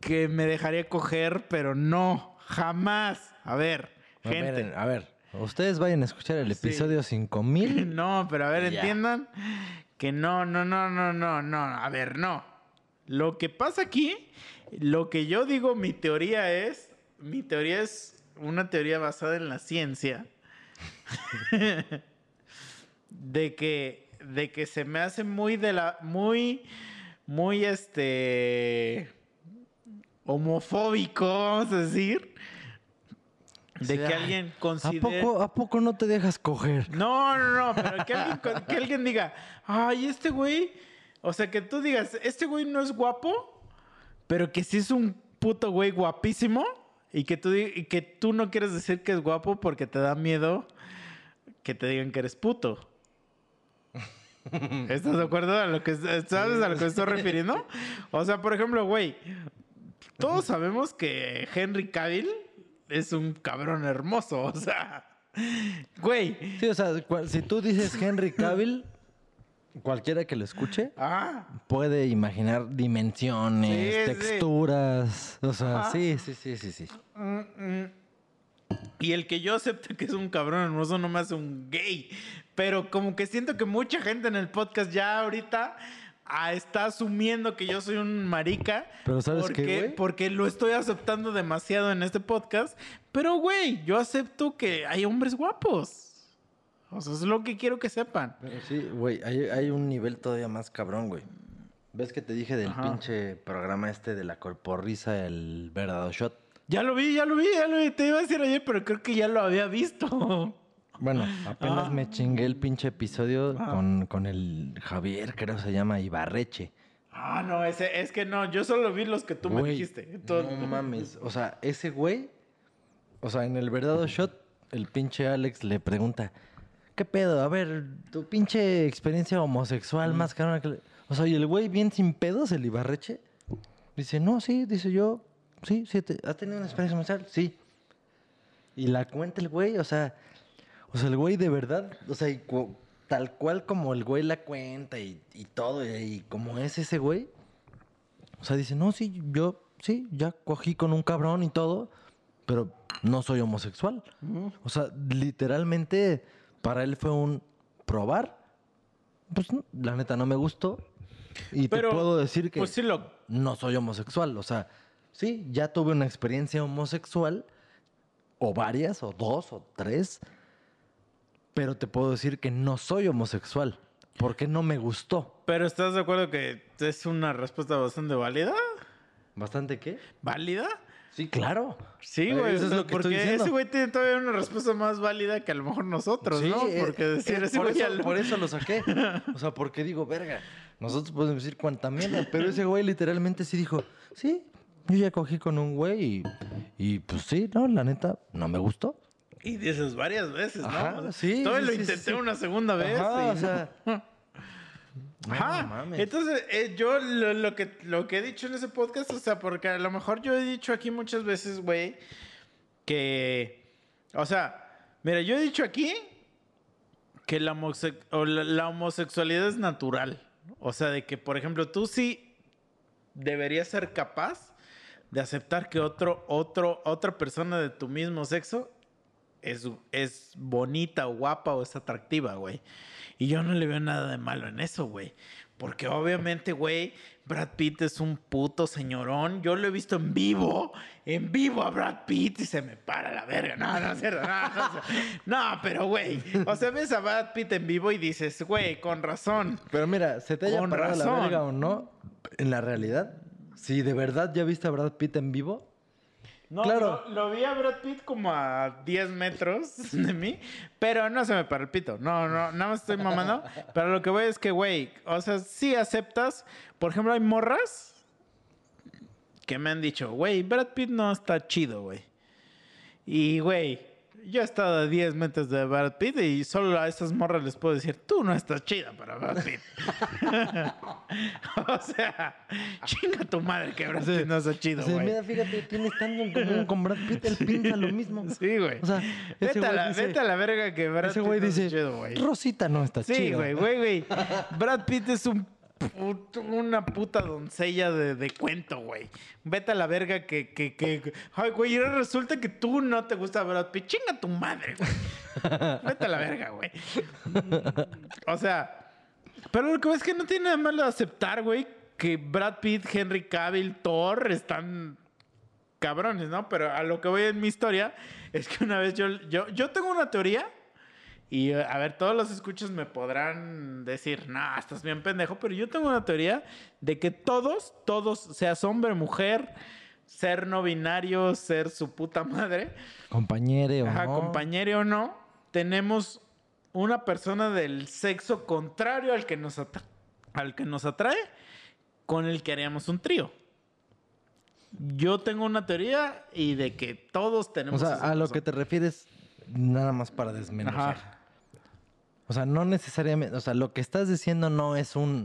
que me dejaría coger, pero no, jamás. A ver, A gente. ver, a ver, ustedes vayan a escuchar el Sí. episodio 5000. No, pero a ver, Ya. entiendan que no, no, no, no, no, no. A ver, no. Lo que pasa aquí, lo que yo digo, mi teoría es, mi teoría es una teoría basada en la ciencia. de que, de que se me hace muy de la, muy, muy este, homofóbico, vamos a decir. de que alguien ¿A considere... poco, ¿A poco no te dejas coger? No, no, no, pero que alguien, que alguien diga, ay, este güey, o sea, que tú digas, este güey no es guapo, pero que sí es un puto güey guapísimo y que tú, y que tú no quieres decir que es guapo porque te da miedo que te digan que eres puto. ¿Estás de acuerdo a lo que sabes a lo que estoy refiriendo? O sea, por ejemplo, güey, todos sabemos que Henry Cavill es un cabrón hermoso, o sea, güey, Sí, o sea, si tú dices Henry Cavill, cualquiera que lo escuche ah, puede imaginar dimensiones, Sí, sí. texturas. O sea, sí, sí, sí, sí, sí. Y el que yo acepte que es un cabrón hermoso no me hace un gay. Pero como que siento que mucha gente en el podcast ya ahorita ah, está asumiendo que yo soy un marica. Pero ¿sabes qué, porque, güey? Porque lo estoy aceptando demasiado en este podcast. Pero, güey, yo acepto que hay hombres guapos. O sea, es lo que quiero que sepan. Pero sí, güey, hay, hay un nivel todavía más cabrón, güey. ¿Ves que te dije del Ajá. pinche programa este de la corporrisa, el verdadero shot? Ya lo vi, ya lo vi, ya lo vi. Te iba a decir ayer, pero creo que ya lo había visto. Bueno, apenas Ah. me chingué el pinche episodio Ah. con, con el Javier, creo se llama Ibarreche. Ah, no, ese, es que no, yo solo vi los que tú me dijiste. Entonces- No mames. O sea, ese güey. O sea, en el verdadero shot, el pinche Alex le pregunta: ¿Qué pedo? A ver, tu pinche experiencia homosexual más cabrona que. le-". O sea, y el güey, bien sin pedos, el Ibarreche, dice: No, sí, dice yo. Sí, sí, te- ¿has tenido una experiencia homosexual? Sí. Y la cuenta el güey, o sea. O sea, el güey de verdad, o sea, y tal cual como el güey la cuenta y, y todo, y, y como es ese güey. O sea, dice, no, sí, yo, sí, ya cogí con un cabrón y todo, pero no soy homosexual. O sea, literalmente para él fue un probar. Pues la neta no me gustó. Y Pero, te puedo decir que Pues sí lo... no soy homosexual. O sea, sí, ya tuve una experiencia homosexual, o varias, o dos, o tres, pero te puedo decir que no soy homosexual, porque no me gustó. Pero ¿estás de acuerdo que es una respuesta bastante válida? ¿Bastante qué? ¿Válida? Sí, claro. Sí, Eh, güey. eso es lo que porque estoy diciendo. ese güey tiene todavía una respuesta más válida que a lo mejor nosotros, Sí, ¿no? eh, Porque decir eh, ese por, güey eso, lo- por eso lo saqué. O sea, porque digo, verga, nosotros podemos decir cuánta mierda, pero ese güey literalmente sí dijo, sí, yo ya cogí con un güey y, y pues sí, no, la neta, no me gustó. Y dices varias veces, ¿no? Ajá, sí, Todavía sí, lo intenté sí. una segunda vez. Ajá, y o sea, Ajá. no mames. Entonces, eh, yo lo, lo que, lo que he dicho en ese podcast, o sea, porque a lo mejor yo he dicho aquí muchas veces, güey, que, o sea, mira, yo he dicho aquí que la, homose- o la, la homosexualidad es natural. O sea, de que, por ejemplo, tú sí deberías ser capaz de aceptar que otro, otro, otra persona de tu mismo sexo es, es bonita o guapa o es atractiva, güey. Y yo no le veo nada de malo en eso, güey. Porque obviamente, güey, Brad Pitt es un puto señorón. Yo lo he visto en vivo, en vivo a Brad Pitt y se me para la verga. No, no es cierto. No, no, es cierto. No, pero, güey, o sea, ves a Brad Pitt en vivo y dices, güey, con razón. Pero mira, se te haya Con parado la verga o no, en la realidad, si de verdad ya viste a Brad Pitt en vivo, No, Claro. Lo, lo vi a Brad Pitt como a 10 metros de mí, pero no se me para el pito. No, no, nada más estoy mamando. Pero lo que voy es que, güey, o sea, sí aceptas. Por ejemplo, hay morras que me han dicho, güey, Brad Pitt no está chido, güey. Y, güey, yo he estado a 10 metros de Brad Pitt y solo a esas morras les puedo decir, tú no estás chida para Brad Pitt. o sea, chinga tu madre que Brad Pitt no está chido, o sea, mira, fíjate, tienes tanto en común con Brad Pitt, él piensa lo mismo. Sí, güey. O sea, vete, a la, dice- vete a la verga que Brad Ese Pitt no dice, chido, güey. Rosita no está Sí, chida. güey, güey, güey. Brad Pitt es un puto- una puta doncella de, de cuento, güey. Vete a la verga que, que, que... Ay, güey, y ahora resulta que tú no te gusta Brad Pitt. Chinga tu madre, güey. Vete a la verga, güey. O sea, pero lo que ves es que no tiene nada malo de aceptar, güey, que Brad Pitt, Henry Cavill, Thor están cabrones, ¿no? Pero a lo que voy en mi historia es que una vez yo, yo, yo tengo una teoría y eh, a ver, todos los escuchas me podrán decir, nah, estás bien pendejo, pero yo tengo una teoría de que todos, todos, seas hombre, mujer, ser no binario, ser su puta madre, Compañere o ajá, no. compañero o no, tenemos una persona del sexo contrario al que nos, al que nos atrae, con el que haríamos un trío. Yo tengo una teoría y de que todos O tenemos. sea, esa a lo persona. que te refieres, nada más para desmenuzar. Ajá. O sea, no necesariamente, o sea, lo que estás diciendo no es un...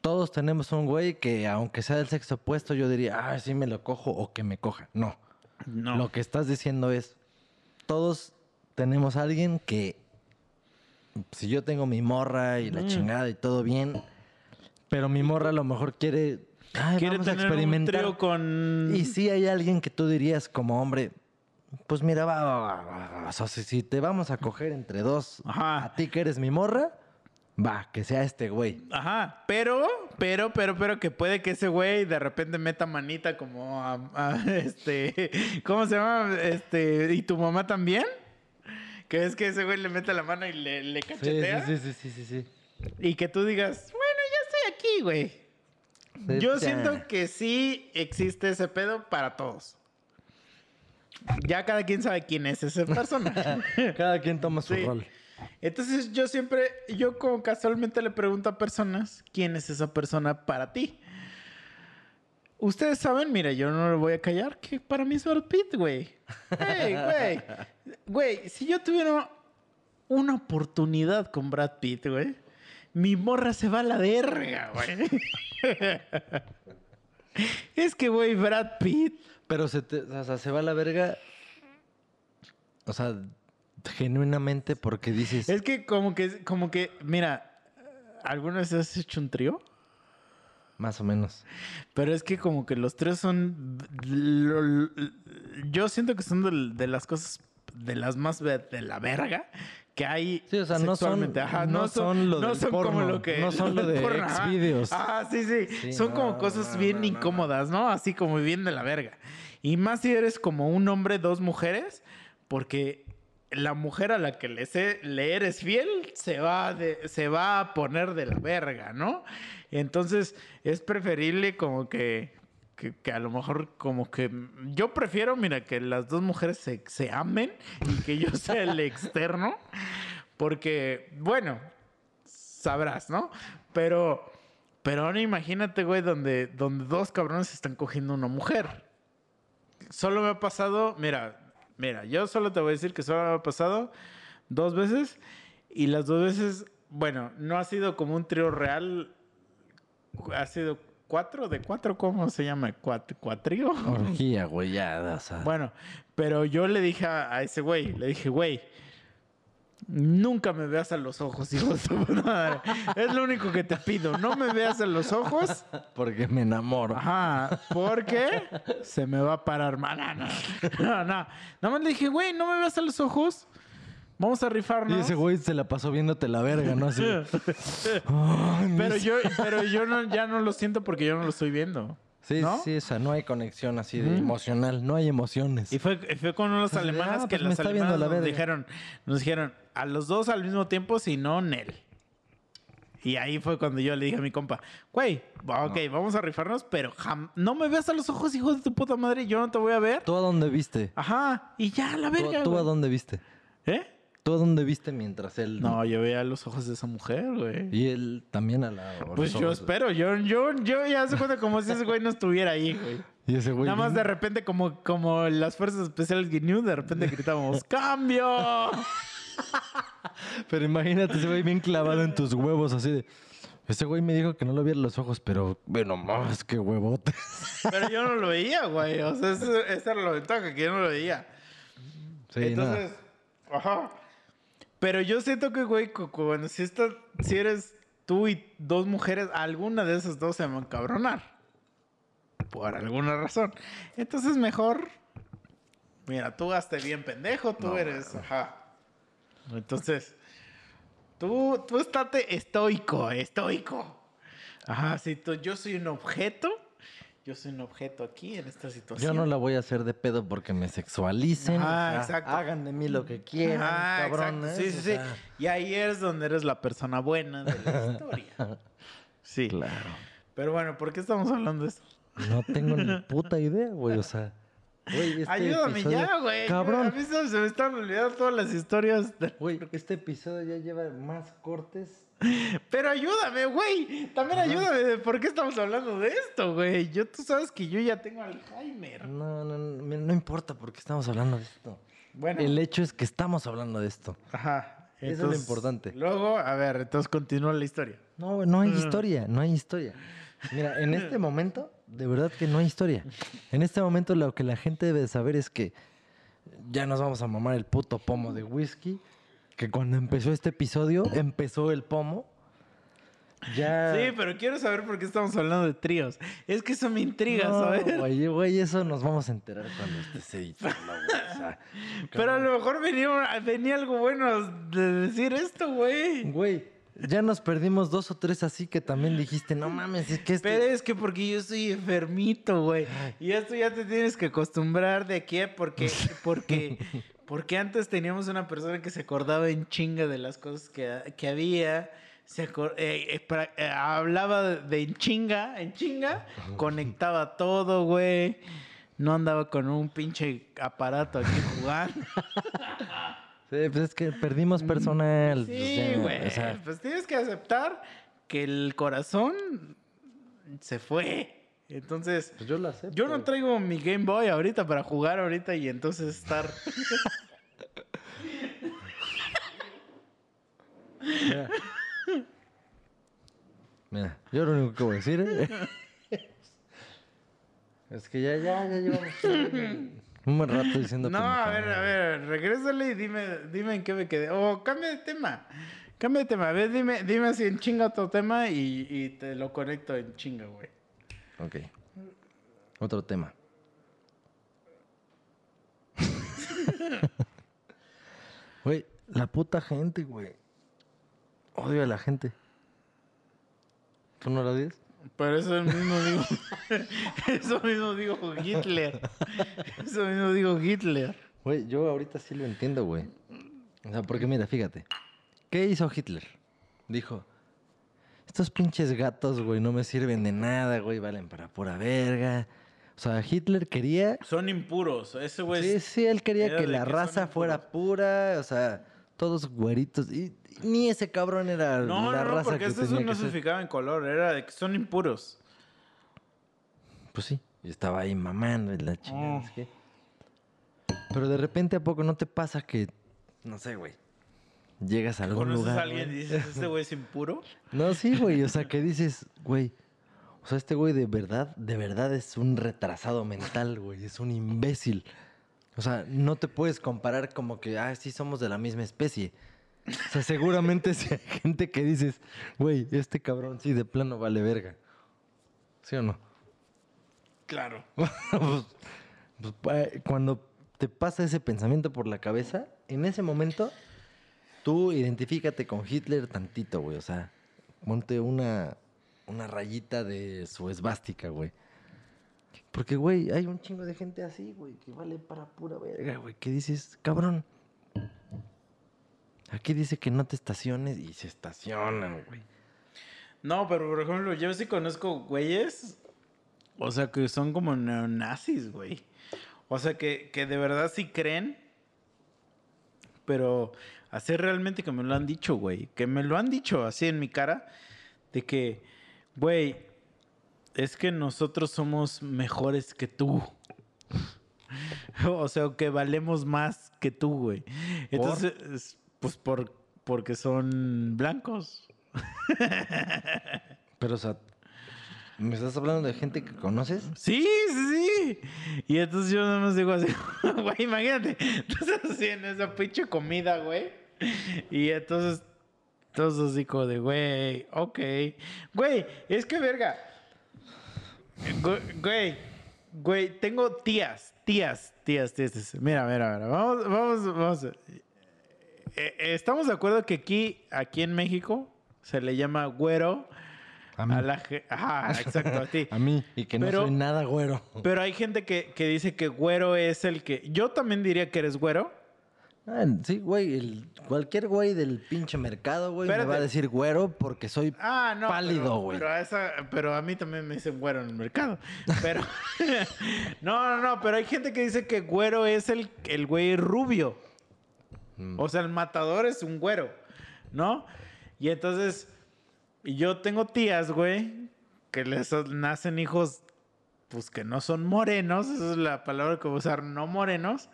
Todos tenemos un güey que aunque sea del sexo opuesto, yo diría, ah, sí me lo cojo o que me coja. No. No. Lo que estás diciendo es, todos tenemos a alguien que, si yo tengo mi morra y la Mm. chingada y todo bien, pero mi morra a lo mejor quiere, ay, Quiere vamos tener experimentar. con. Y si hay alguien que tú dirías como hombre, pues mira, va, va, va, o sea, si, te vamos a coger entre dos, Ajá. a ti que eres mi morra, va, que sea este güey. Ajá, pero, pero, pero, pero que puede que ese güey de repente meta manita como a, a, este, ¿cómo se llama? Este, ¿y tu mamá también? Que es que ese güey le mete la mano y le, le Sí, cachetea. sí, sí, sí, sí, sí. Y que tú digas, bueno, ya estoy aquí, güey. Sí, Yo siento que sí existe ese pedo para todos. Ya cada quien sabe quién es ese personaje. Cada quien toma su Sí. rol. Entonces yo siempre, yo como casualmente le pregunto a personas, ¿quién es esa persona para ti? Ustedes saben, mira, yo no lo voy a callar, que para mí es Brad Pitt, güey. Hey, güey. Güey, si yo tuviera una oportunidad con Brad Pitt, güey, mi morra se va a la verga, güey. es que, güey, Brad Pitt. Pero se, te, o sea, se va a la verga, o sea, genuinamente porque dices, Es que como que, como que, mira, ¿alguna vez has hecho un trío? más o menos. Pero es que como que los tres son... lo- lo- yo siento que son de, de las cosas, de las más de la verga que hay Sí, o sea, no son-. Ajá, no son lo no del son como lo que... no son lo del de. Xvideos. Ajá, sí, sí. Sí, son como cosas bien incómodas, ¿no? Así como bien de la verga. Y más si eres como un hombre, dos mujeres, porque la mujer a la que le, se- le eres fiel se va, de- se va a poner de la verga, ¿no? Entonces es preferible como que, que, a lo mejor como que yo prefiero, mira, que las dos mujeres se, se amen y que yo sea el externo, porque, bueno, sabrás, ¿no? Pero, pero ahora imagínate, güey, donde, donde dos cabrones están cogiendo una mujer. Solo me ha pasado, mira, mira, yo solo te voy a decir que solo me ha pasado dos veces y las dos veces, bueno, no ha sido como un trío real, ha sido cuatro de cuatro, ¿cómo se llama? Cuat, cuatrío. Orgía, güey, ya, o sea. Bueno, pero yo le dije a, a ese güey, le dije, güey, nunca me veas a los ojos, hijo de madre. Es lo único que te pido, no me veas a los ojos. Porque me enamoro. Ajá, porque se me va a parar. No, no, no. Nada más le dije, güey, no me veas a los ojos. Vamos a rifarnos. Y ese güey se la pasó viéndote la verga, ¿no? Así. Pero mis- yo, pero yo no, ya no lo siento porque yo no lo estoy viendo. Sí, ¿no? sí, o sea, no hay conexión así de emocional, no hay emociones. Y fue, fue con unos Pues, alemanes ah, que pues me los está viendo alemanes la nos dijeron, nos dijeron a los dos al mismo tiempo, si no, Nel. Y ahí fue cuando yo le dije a mi compa, güey, ok, vamos a rifarnos, pero jam- no me veas a los ojos, hijo de tu puta madre, yo no te voy a ver. ¿Tú a dónde viste? Ajá, y ya, la ¿Tú, verga. tú a güey. dónde viste? ¿Eh? ¿Tú a dónde viste mientras él... No, yo veía los ojos de esa mujer, güey. Y él también a la... Pues yo espero, yo, yo, yo ya se cuenta como si ese güey no estuviera ahí, güey. Y ese güey... Nada más de repente, como, como las fuerzas especiales GNU, de repente gritábamos, ¡Cambio! Pero imagínate ese güey bien clavado en tus huevos, así de... Ese güey me dijo que no lo viera los ojos, pero... Bueno, más que huevote. Pero yo no lo veía, güey. O sea, esa era la ventaja, que yo no lo veía. Sí, Entonces, ajá. Pero yo siento que, güey, cu- cu- cuando si, estás- si eres tú y dos mujeres, alguna de esas dos se van a encabronar. Por alguna razón. Entonces, mejor. Mira, tú gaste bien pendejo, tú eres. Ajá. Entonces, tú, tú estate estoico, estoico. Ajá, si tú, yo soy un objeto. Yo soy un objeto aquí en esta no. situación. Yo no la voy a hacer de pedo porque me sexualicen. Ah, o sea, exacto. Hagan de mí lo que quieran, Ah, cabrones. Sí, sí, o sí. sea, Y ahí es donde eres la persona buena de la historia. Sí. Claro. Pero bueno, ¿por qué estamos hablando de esto? No tengo ni puta idea, güey. O sea, güey, este Ayúdame episodio- ya, güey. A Cabrón, mí se, se me están olvidando todas las historias. de- güey, este episodio ya lleva más cortes. Pero ayúdame, güey. También ayúdame. de ¿Por qué estamos hablando de esto, güey? Yo, tú sabes que yo ya tengo Alzheimer. No, no, no, no importa porque estamos hablando de esto. Bueno. El hecho es que estamos hablando de esto. Ajá. Eso es lo importante. Luego, a ver, entonces continúa la historia. No, no hay Mm. historia, no hay historia. Mira, en este momento, de verdad que no hay historia. En este momento lo que la gente debe de saber es que ya nos vamos a mamar el puto pomo de whisky. Que cuando empezó este episodio, empezó el pomo. Ya... Sí, pero quiero saber por qué estamos hablando de tríos. Es que eso me intriga, No, ¿sabes? Güey, güey, eso nos vamos a enterar cuando estés editando. O sea, Pero a lo mejor venía, venía algo bueno de decir esto, güey. Güey, ya nos perdimos dos o tres así que también dijiste, no mames, es que este... Pero es que porque yo soy enfermito, güey. Y esto ya te tienes que acostumbrar de qué, porque, porque, porque antes teníamos una persona que se acordaba en chinga de las cosas que, que había. Se eh, eh, pra- eh, hablaba de en chinga, en chinga, conectaba todo, güey. No andaba con un pinche aparato aquí jugando. Sí, pues es que perdimos personal. pues Sí, ya, güey. o sea, Pues tienes que aceptar que el corazón se fue. Entonces, pues yo acepto. yo no traigo mi Game Boy ahorita para jugar ahorita y entonces estar. Mira. Mira, yo lo único que voy a decir ¿eh? es que ya, ya, ya llevamos un buen rato diciendo No, a ver, a ver, regrésale y dime, dime en qué me quedé. O cambia de tema. Cambia de tema. A ver, dime, dime así en chinga otro tema y, y te lo conecto en chinga, güey. Ok. Otro tema. Güey, la puta gente, güey. Odio a la gente. ¿Tú no la odias? Pero eso mismo digo. eso mismo digo Hitler. Eso mismo digo Hitler. Güey, yo ahorita sí lo entiendo, güey. O sea, porque mira, fíjate. ¿Qué hizo Hitler? Dijo, estos pinches gatos, güey, no me sirven de nada, güey, valen para pura verga. O sea, Hitler quería... Son impuros. Ese güey. Sí, sí, él quería que la que raza fuera pura, o sea, todos güeritos. Y, y ni ese cabrón era No, la no, no, raza porque que tenía no que se ser. fijaba en color. Era de que son impuros. Pues sí, y estaba ahí mamando y la chingada. Oh. qué. Pero de repente, ¿a poco no te pasa que, no sé, güey, llegas a algún ¿Conoces lugar? a alguien y güey? dices, este güey es impuro? No, sí, güey, o sea, que dices, güey, o sea, este güey de verdad, de verdad es un retrasado mental, güey, es un imbécil. O sea, no te puedes comparar como que, ah, sí somos de la misma especie. O sea, seguramente si hay gente que dices, güey, este cabrón sí de plano vale verga. ¿Sí o no? Claro. pues, pues, cuando te pasa ese pensamiento por la cabeza, en ese momento, tú identifícate con Hitler tantito, güey. O sea, ponte una, una rayita de su esvástica, güey. Porque, güey, hay un chingo de gente así, güey, que vale para pura verga, güey. Que dices, cabrón. Aquí dice que no te estaciones y se estacionan, güey. No, pero por ejemplo, yo sí conozco güeyes. O sea, que son como neonazis, güey. O sea, que, que de verdad sí creen. Pero así realmente que me lo han dicho, güey. Que me lo han dicho así en mi cara. De que, güey, es que nosotros somos mejores que tú. o sea, que valemos más que tú, güey. Entonces, es- pues por, porque son blancos. Pero, o sea, ¿me estás hablando de gente que conoces? Sí, sí, sí. Y entonces yo nada más digo así, güey, imagínate, estás en esa pinche comida, güey. Y entonces, todos así como de, güey, ok. Güey, es que verga. Güey, güey, tengo tías, tías, tías, tías. tías. Mira, mira, mira. Vamos, vamos, vamos. Eh, eh, Estamos de acuerdo que aquí, aquí en México, se le llama güero A mí. a la gente. Ajá, exacto, a ti. A mí. Y que no Pero- soy nada güero. Pero hay gente que, que dice que güero es el que. Yo también diría que eres güero. Ah, sí, güey. el- cualquier güey del pinche mercado, güey, me va a decir güero porque soy Ah, no. pálido, pero- güey. Pero, a esa- pero a mí también me dicen güero en el mercado. Pero. no, no, no. Pero hay gente que dice que güero es el, el güey rubio. Mm. O sea, el matador es un güero. ¿No? Y entonces. Y Yo tengo tías, güey, que les nacen hijos, pues que no son morenos. Esa es la palabra que voy a usar, no morenos.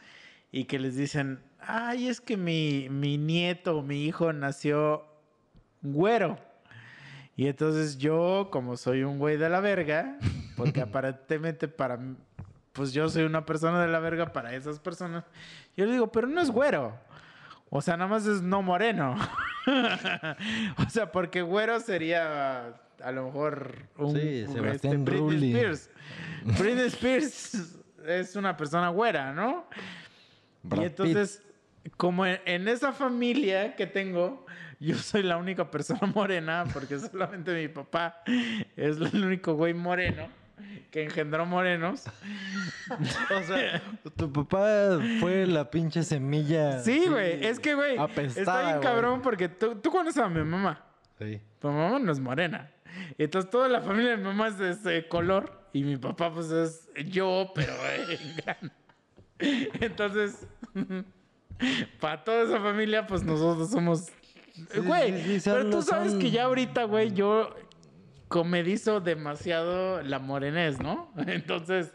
Y que les dicen, ay, es que mi, mi nieto, mi hijo nació güero. Y entonces yo, como soy un güey de la verga, porque aparentemente para mí, pues yo soy una persona de la verga para esas personas, yo le digo, pero no es güero. O sea, nada más es no moreno. o sea, porque güero sería a lo mejor un Sí, un, Sebastián Britney. Spears. Britney Spears es una persona güera, ¿no? Brad y Pitt. entonces, como en, en esa familia que tengo, yo soy la única persona morena, porque solamente mi papá es el único güey moreno que engendró morenos. O sea, tu papá fue la pinche semilla. Sí, güey. Es que, güey, está bien güey. cabrón porque tú, tú conoces a mi mamá. Sí. Tu mamá no es morena. Y entonces toda la familia de mi mamá es de ese color. Y mi papá, pues, es yo, pero en grande. Entonces, para toda esa familia, pues nosotros somos. Güey, sí, sí, pero tú sabes son- que ya ahorita, güey, yo comedizo demasiado la morenés, ¿no? Entonces,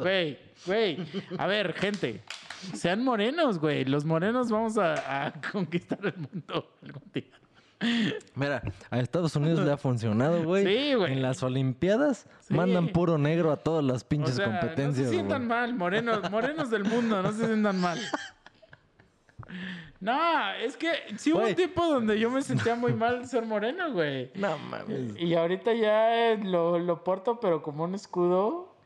güey, güey, a ver, gente, sean morenos, güey. Los morenos vamos a, a conquistar el mundo algún día. Mira, a Estados Unidos le ha funcionado, güey. Sí, güey. En las Olimpiadas Sí. mandan puro negro a todas las O pinches sea, competencias, No se sientan mal, morenos, morenos del mundo, no se sientan mal. No, es que sí hubo un tiempo donde yo me sentía muy mal ser moreno, güey. No mames. Y ahorita ya eh, lo, lo porto, pero como un escudo.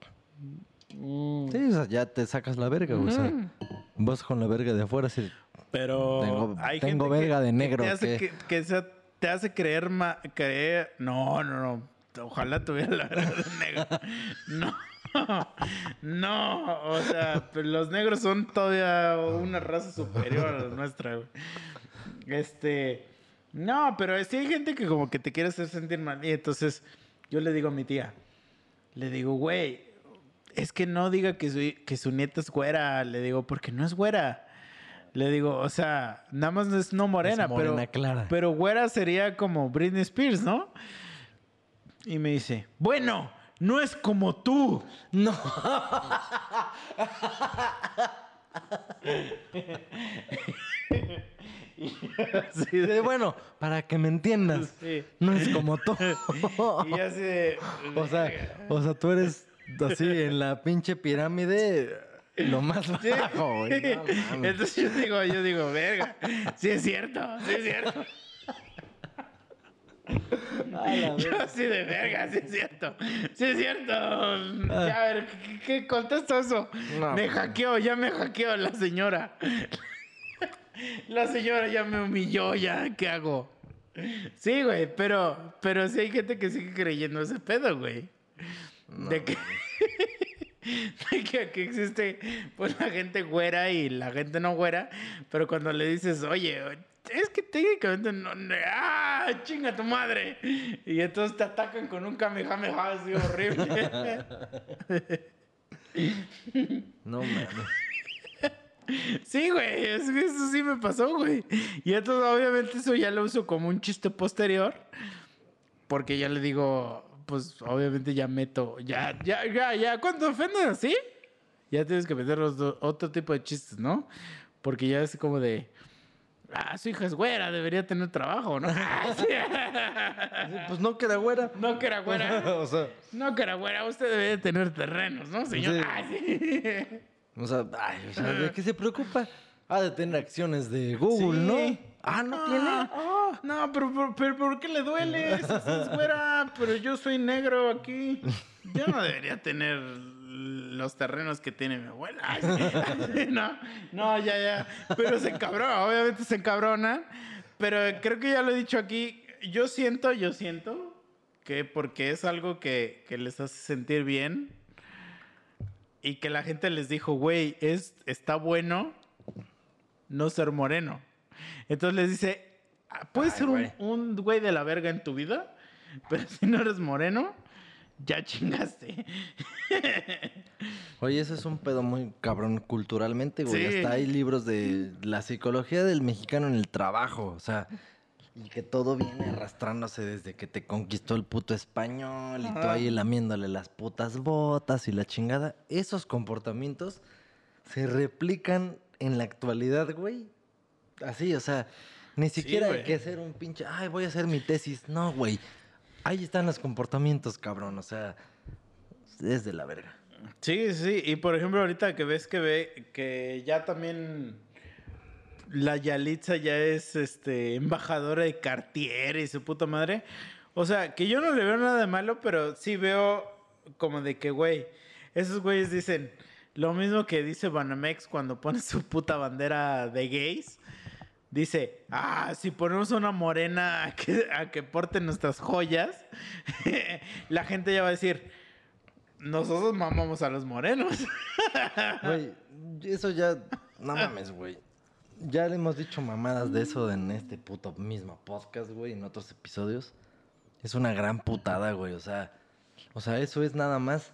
Mm. Sí, o sea, ya te sacas la verga, güey. O sea, Ujú. vas con la verga de afuera. así, Pero Tengo- hay tengo gente que- verga de que negro, te hace, que, que sea- te hace creer, ma- creer. No, no, no. Ojalá tuviera la verga de negro. No. No, o sea, pero los negros son todavía una raza superior a la nuestra, güey. Este, no, pero sí hay gente que como que te quiere hacer sentir mal. Y entonces yo le digo a mi tía, le digo, güey, es que no diga que su, que su nieta es güera. Le digo, porque no es güera. Le digo, o sea, nada más es no morena, Es morena pero, clara. pero güera sería como Britney Spears, ¿no? Y me dice, bueno, no es como tú. No. Sí, de- bueno, para que me entiendas. Sí. No es como tú. Y así de, o sea, o sea, tú eres así en la pinche pirámide lo más Sí. bajo. No mames. Entonces yo digo, yo digo, verga, sí es cierto, sí es cierto. Yo así de verga, sí es cierto, sí es cierto. Ya, a ver, ¿qué, qué contesta eso? No, me pues. hackeó, ya me hackeó la señora. La señora ya me humilló, ya, ¿qué hago? Sí, güey, pero, pero sí hay gente que sigue creyendo ese pedo, güey. de que, de que aquí existe pues la gente güera y la gente no güera, pero cuando le dices, oye, es que técnicamente no, no- ¡ah! ¡Chinga tu madre! Y entonces te atacan con un kamehameha así horrible. No mames. Sí, güey, eso sí me pasó, güey. Y entonces, obviamente, eso ya lo uso como un chiste posterior. Porque ya le digo, pues, obviamente ya meto, ya, ya, ya, ya, cuando ofenden así, ya tienes que meter otro, otro tipo de chistes, ¿no? Porque ya es como de, ah, su hija es güera, debería tener trabajo, ¿no? Pues no queda güera. No que era güera, o sea, no que era güera, usted debería tener terrenos, ¿no, señor? Sí. Ah, sí. o sea, ay, o sea, ¿de qué se preocupa? Ha de tener acciones de Google, ¿no? Sí. Ah, no Ah, tiene. ah, no, pero, pero, pero ¿por qué le duele? Si es güera, pero yo soy negro aquí. Yo no debería tener los terrenos que tiene mi abuela. No, no, ya, ya. Pero se encabrona, obviamente se encabrona. Pero creo que ya lo he dicho aquí. Yo siento, yo siento que porque es algo que, que les hace sentir bien y que la gente les dijo, güey, es, está bueno no ser moreno. Entonces les dice, "Ah, puedes Ay, ser un, güey. un güey de la verga en tu vida, pero si no eres moreno, ya chingaste. Oye, eso es un pedo muy cabrón culturalmente, güey. Sí. Hasta hay libros de la psicología del mexicano en el trabajo, o sea, y que todo viene arrastrándose desde que te conquistó el puto español y tú ahí lamiéndole las putas botas y la chingada. Esos comportamientos se replican en la actualidad, güey. Así, o sea, ni siquiera hay que hacer un pinche, ay, voy a hacer mi tesis. No, güey. Ahí están los comportamientos, cabrón. O sea, es de la verga. Sí, sí, y por ejemplo ahorita que ves que ve que ya también la Yalitza ya es este embajadora de Cartier y su puta madre. O sea, que yo no le veo nada de malo, pero sí veo como de que, güey, esos güeyes dicen lo mismo que dice Banamex cuando pone su puta bandera de gays. Dice, ah, si ponemos una morena a que, a que porte nuestras joyas, la gente ya va a decir, nosotros mamamos a los morenos. Güey, eso ya. No mames, güey. Ya le hemos dicho mamadas de eso en este puto mismo podcast, güey, en otros episodios. Es una gran putada, güey. O sea, o sea, eso es nada más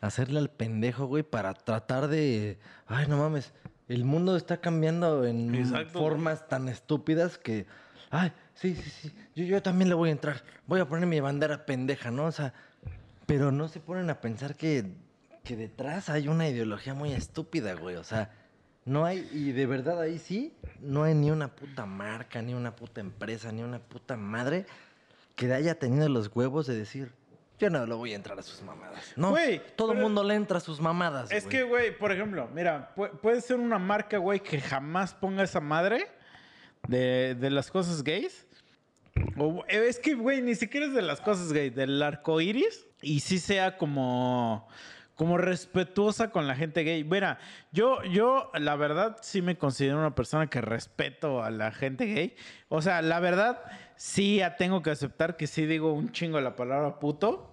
hacerle al pendejo, güey, para tratar de. Ay, no mames. El mundo está cambiando en Exacto, formas tan estúpidas que. Ay, sí, sí, sí. Yo, yo también le voy a entrar. Voy a poner mi bandera pendeja, ¿no? O sea, pero no se ponen a pensar que, que detrás hay una ideología muy estúpida, güey. O sea, no hay, y de verdad ahí sí, no hay ni una puta marca, ni una puta empresa, ni una puta madre que haya tenido los huevos de decir, yo no lo voy a entrar a sus mamadas. No, Güey, todo el mundo le entra a sus mamadas. Es güey. que, güey, por ejemplo, mira, pu- puede ser una marca, güey, que jamás ponga esa madre de, de las cosas gays. O, es que, güey, ni siquiera es de las cosas gays, del arco iris. Y sí sea como, como respetuosa con la gente gay. Mira, yo, yo, la verdad, sí me considero una persona que respeto a la gente gay. O sea, la verdad, sí ya tengo que aceptar que sí digo un chingo la palabra puto.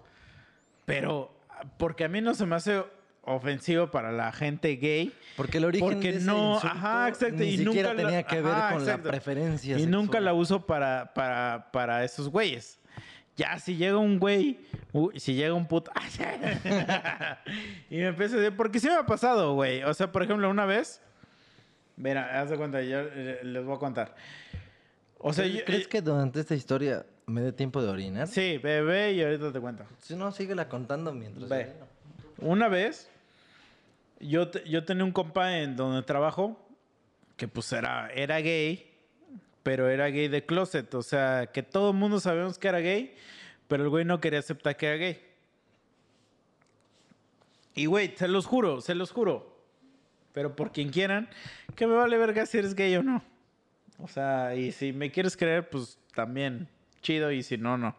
Pero porque a mí no se me hace ofensivo para la gente gay. Porque el origen Porque de ese no, ajá, exacto. ni y siquiera nunca la- tenía que ver ajá, con exacto. la preferencia Y nunca sexual. la uso para, para, para esos güeyes. Ya, si llega un güey, uy, si llega un puto. y me empieza a decir, porque sí me ha pasado, güey. O sea, por ejemplo, una vez. Mira, haz de cuenta, yo eh, les voy a contar. O sea, ¿Crees, yo- crees que durante esta historia me dé tiempo de orinar? Sí, ve y ahorita te cuento. Si no, síguela contando mientras Ve. orino. Una vez, yo, te- yo tenía un compa en donde trabajo que pues era, era gay, pero era gay de closet. O sea, que todo el mundo sabíamos que era gay, pero el güey no quería aceptar que era gay. Y güey, se los juro, se los juro. Pero por quien quieran, que me vale verga si eres gay o no. O sea, y si me quieres creer, pues también chido, y si no, no.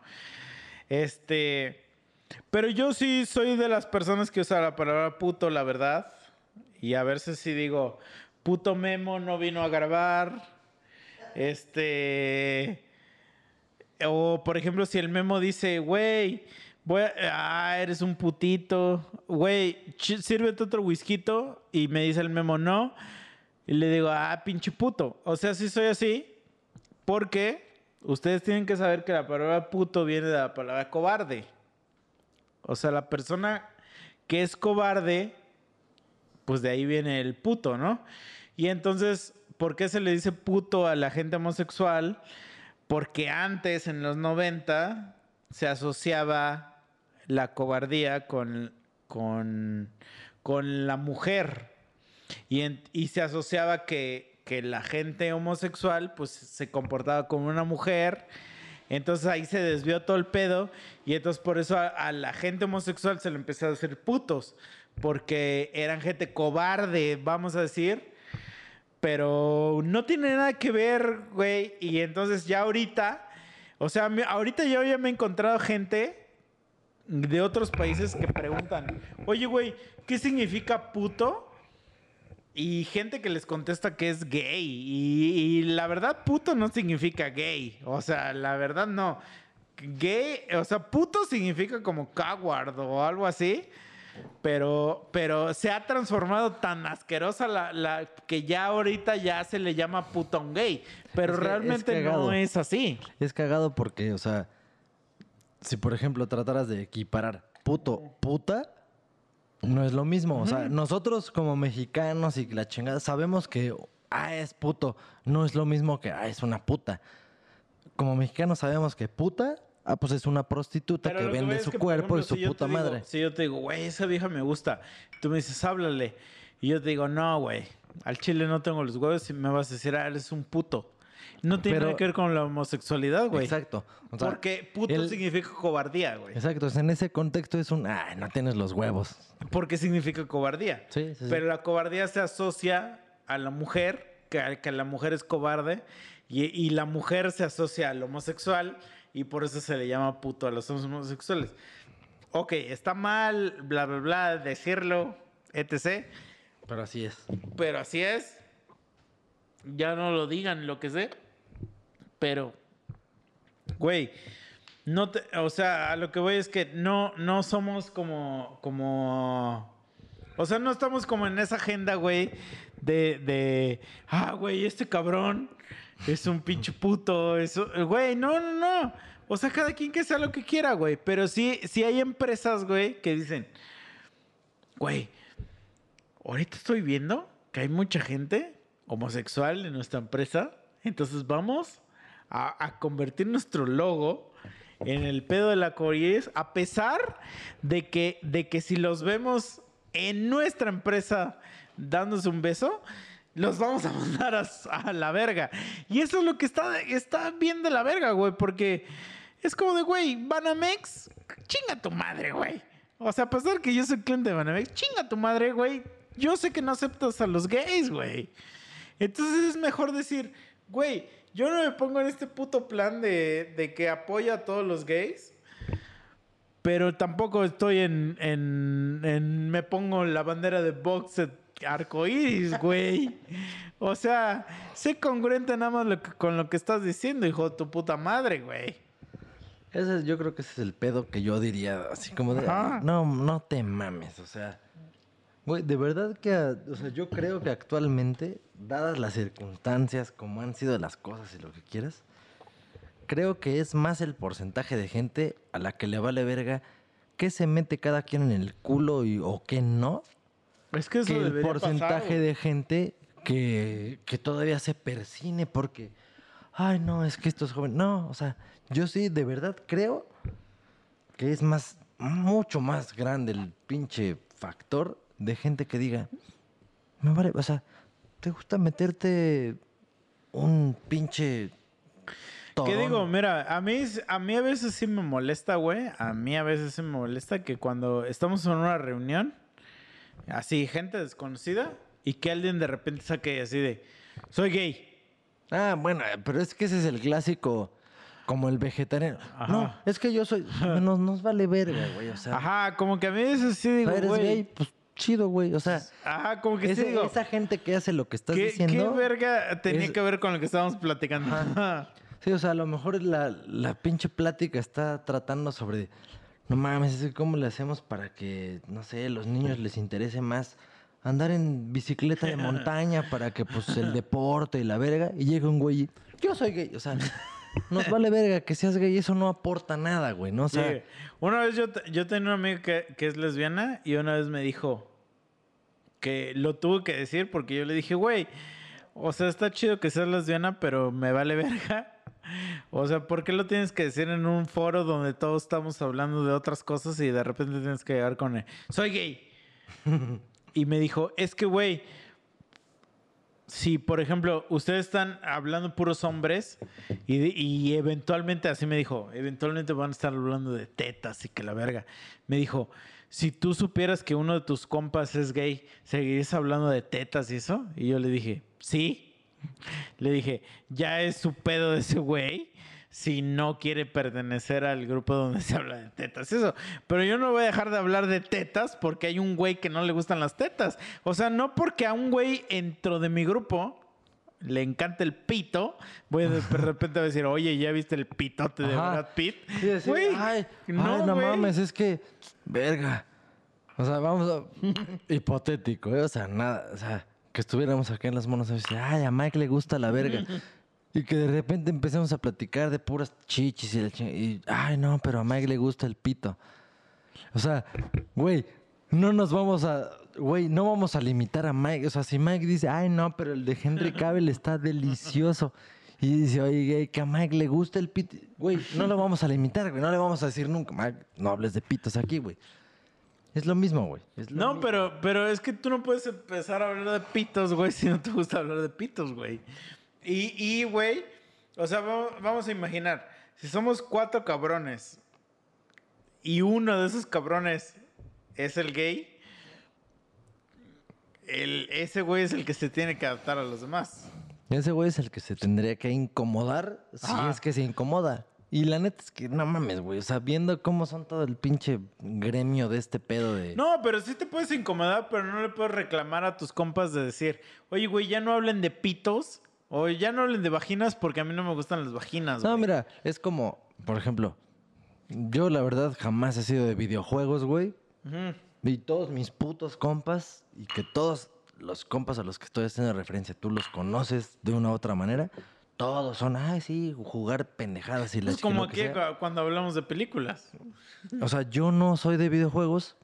Este. Pero yo sí soy de las personas que usa la palabra puto, la verdad. Y a veces sí digo, puto Memo no vino a grabar. Este. O por ejemplo, si el Memo dice, güey, voy a- ah, eres un putito. Güey, sírvete otro whisky. Y me dice el Memo, no. Y le digo, ah, pinche puto. O sea, sí soy así. Porque ustedes tienen que saber que la palabra puto viene de la palabra cobarde. O sea, la persona que es cobarde, pues de ahí viene el puto, ¿no? Y entonces, ¿por qué se le dice puto a la gente homosexual? Porque antes, en los 90, se asociaba la cobardía con, con, con la mujer. Y, y se asociaba que, que la gente homosexual pues se comportaba como una mujer. Entonces ahí se desvió todo el pedo. Y entonces por eso a, la gente homosexual se le empezó a decir putos. Porque eran gente cobarde, vamos a decir. Pero no tiene nada que ver, güey. Y entonces ya ahorita, o sea, ahorita yo ya me he encontrado gente de otros países que preguntan, oye, güey, ¿qué significa puto? Y gente que les contesta que es gay. Y, y la verdad, puto no significa gay. O sea, la verdad no. Gay, o sea, puto significa como coward o algo así. Pero, pero se ha transformado tan asquerosa la, la que ya ahorita ya se le llama un gay. Pero Es que es realmente no es así. Es cagado porque, o sea, si por ejemplo trataras de equiparar puto, puta, no es lo mismo. O sea, nosotros como mexicanos y la chingada sabemos que, ah, es puto, no es lo mismo que, ah, es una puta. Como mexicanos sabemos que puta, ah, pues es una prostituta Pero que vende su que, cuerpo y su si puta digo- madre. Si yo te digo, güey, esa vieja me gusta. Tú me dices, háblale. Y yo te digo, no, güey. Al chile no tengo los huevos y me vas a decir, ah, eres un puto. No tiene Pero- nada que ver con la homosexualidad, güey. Exacto. O sea, Porque puto el- significa cobardía, güey. Exacto, o sea, en ese contexto es un, ah, no tienes los huevos. Porque significa cobardía. Sí, sí, sí. Pero la cobardía se asocia a la mujer, que, que la mujer es cobarde, y, y la mujer se asocia al homosexual, y por eso se le llama puto a los homosexuales. Ok, está mal, bla, bla, bla, decirlo, etc. Pero así es. Pero así es. Ya no lo digan, lo que sé. Pero, güey, no te, o sea, a lo que voy es que no, no somos como, como, o sea, no estamos como en esa agenda, güey, de, de, ah, güey, este cabrón es un pinche puto, eso, güey, no, no, no. O sea, cada quien que sea lo que quiera, güey. Pero sí, sí hay empresas, güey, que dicen, güey, ahorita estoy viendo que hay mucha gente homosexual en nuestra empresa. Entonces vamos a, convertir nuestro logo en el pedo de la Cories, a pesar de que, de que si los vemos en nuestra empresa dándose un beso, los vamos a mandar a, a la verga. Y eso es lo que está, está bien de la verga, güey, porque es como de, güey, Banamex, chinga tu madre, güey. O sea, a pesar que yo soy cliente de Banamex, chinga tu madre, güey. Yo sé que no aceptas a los gays, güey. Entonces es mejor decir, güey, yo no me pongo en este puto plan de, de que apoya a todos los gays. Pero tampoco estoy en, en, en- Me pongo la bandera de box arcoíris, güey. O sea, sé congruente nada más lo que- con lo que estás diciendo, hijo de tu puta madre, güey. Ese, es- yo creo que ese es el pedo que yo diría, así como de, no, no te mames, o sea, güey, de verdad que, o sea, yo creo que actualmente, dadas las circunstancias, como han sido las cosas y lo que quieras, creo que es más el porcentaje de gente a la que le vale verga qué se mete cada quien en el culo y, o qué no, Es que eso que el porcentaje pasar, de gente que, que todavía se persine porque, ay, no, es que esto es joven. No, o sea, yo sí, de verdad creo que es más, mucho más grande el pinche factor de gente que diga, me vale, o sea, ¿te gusta meterte un pinche... ¿Qué torón? digo? Mira, a mí, a mí a veces sí me molesta, güey. A mí a veces sí me molesta que cuando estamos en una reunión, así, gente desconocida, y que alguien de repente saque así de, soy gay. Ah, bueno, pero es que ese es el clásico, como el vegetariano. Ajá. No, es que yo soy, nos, nos vale verga, güey, o sea... Ajá, como que a mí eso sí O digo, eres güey. gay, pues chido, güey. O sea, Ajá, como que sí ese- digo, esa gente que hace lo que estás ¿qué, diciendo. qué verga tenía es- que ver con lo que estábamos platicando? Sí, o sea, a lo mejor la, la pinche plática está tratando sobre. No mames, ¿cómo le hacemos para que, no sé, los niños les interese más andar en bicicleta de montaña para que, pues, el deporte y la verga? Y llega un güey y, yo soy gay. O sea, nos vale verga que seas gay, eso no aporta nada, güey, ¿no? O sea, Sí. Una vez yo, yo tenía una amiga que, que es lesbiana y una vez me dijo que lo tuve que decir porque yo le dije, güey, o sea, está chido que seas lesbiana, pero me vale verga. O sea, ¿por qué lo tienes que decir en un foro donde todos estamos hablando de otras cosas y de repente tienes que llegar con el, soy gay? y me dijo, es que, güey, si, por ejemplo, ustedes están hablando puros hombres y, y eventualmente, así me dijo, eventualmente van a estar hablando de tetas y que la verga. Me dijo, si tú supieras que uno de tus compas es gay, ¿seguirías hablando de tetas y eso? Y yo le dije, sí. Le dije, ya es su pedo de ese güey si no quiere pertenecer al grupo donde se habla de tetas. Eso. Pero yo no voy a dejar de hablar de tetas porque hay un güey que no le gustan las tetas. O sea, no porque a un güey dentro de mi grupo le encanta el pito, voy a de repente a decir, oye, ¿ya viste el pitote de Ajá. Brad Pitt? Sí, decir, ay, no, ay, no güey. mames, es que, verga. O sea, vamos a... Hipotético, ¿eh? O sea, nada, o sea, que estuviéramos acá en las monos y decir, ay, a Mike le gusta la verga. Y que de repente empecemos a platicar de puras chichis y la ching- Y, ay, no, pero a Mike le gusta el pito. O sea, güey, no nos vamos a... Güey, no vamos a limitar a Mike. O sea, si Mike dice, ay, no, pero el de Henry Cavill está delicioso. Y dice, oye, güey, que a Mike le gusta el pito. Güey, no lo vamos a limitar, güey. No le vamos a decir nunca, Mike, no hables de pitos aquí, güey. Es lo mismo, güey. No, mismo. pero, pero es que tú no puedes empezar a hablar de pitos, güey, si no te gusta hablar de pitos, güey. Y, y, güey, o sea, vamos, vamos a imaginar, si somos cuatro cabrones y uno de esos cabrones es el gay, el, ese güey es el que se tiene que adaptar a los demás. Ese güey es el que se tendría que incomodar si Ajá. es que se incomoda. Y la neta es que no mames, güey. O sea, viendo cómo son todo el pinche gremio de este pedo de. No, pero sí te puedes incomodar, pero no le puedes reclamar a tus compas de decir, oye, güey, ya no hablen de pitos o ya no hablen de vaginas porque a mí no me gustan las vaginas. No, güey". mira, es como, por ejemplo, yo la verdad jamás he sido de videojuegos, güey. Y todos mis putos compas, y que todos los compas a los que estoy haciendo referencia, tú los conoces de una u otra manera, todos son, ay, sí, jugar pendejadas y la Es como aquí sea". cu- cuando hablamos de películas. O sea, yo no soy de videojuegos,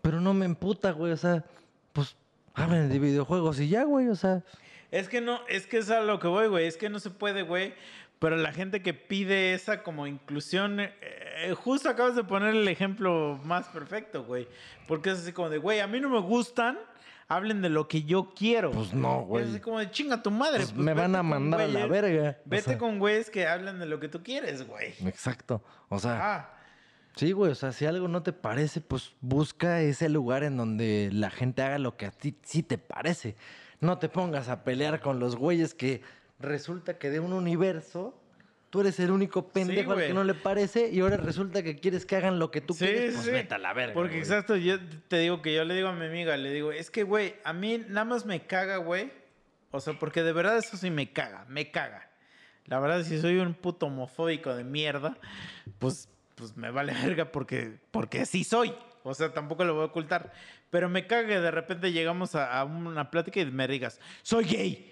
pero no me emputa, güey. O sea, pues hablen de videojuegos y ya, güey. O sea, Es que no, es que es a lo que voy, güey. Es que no se puede, güey. Pero la gente que pide esa como inclusión, eh, eh, justo acabas de poner el ejemplo más perfecto, güey. Porque es así como de, güey, a mí no me gustan, hablen de lo que yo quiero. Pues no, Es güey. así como de, chinga tu madre. Pues pues me van a mandar a la verga. O Vete sea, con güeyes que hablan de lo que tú quieres, güey. Exacto. O sea, Ah, sí, güey. O sea, si algo no te parece, pues busca ese lugar en donde la gente haga lo que a ti sí te parece. No te pongas a pelear con los güeyes que resulta que de un universo. Tú eres el único pendejo al que no le parece y ahora resulta que quieres que hagan lo que tú Sí, quieres. Pues sí. vete a la verga. Porque güey. exacto, yo te digo que yo le digo a mi amiga, le digo, es que, güey, a mí nada más me caga, güey. O sea, porque de verdad eso sí me caga, me caga. La verdad, si soy un puto homofóbico de mierda, pues, pues me vale verga porque, porque sí soy. O sea, tampoco lo voy a ocultar. Pero me caga que de repente llegamos a, a una plática y me digas, soy gay.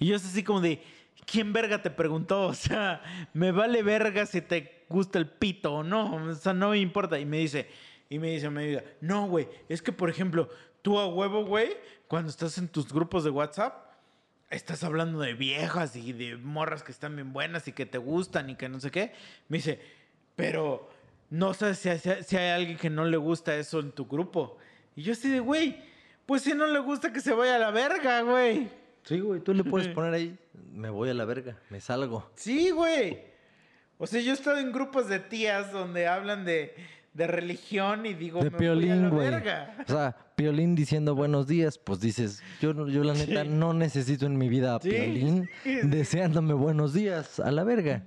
Y yo es así como de, ¿quién verga te preguntó? O sea, me vale verga si te gusta el pito o no. O sea, no me importa. Y me dice, y me dice, me diga, no, güey, es que por ejemplo, tú a huevo, güey, cuando estás en tus grupos de WhatsApp, estás hablando de viejas y de morras que están bien buenas y que te gustan y que no sé qué. Me dice, pero no sabes si si hay alguien que no le gusta eso en tu grupo. Y yo así de, güey, pues si no le gusta que se vaya a la verga, güey. Sí, güey, tú le puedes poner ahí, me voy a la verga, me salgo. Sí, güey. O sea, yo he estado en grupos de tías donde hablan de, de religión y digo, De me voy a la Piolín, verga. O sea, Piolín diciendo buenos días, pues dices, yo, no- yo la neta no necesito en mi vida a Sí, Piolín deseándome buenos días, a la verga.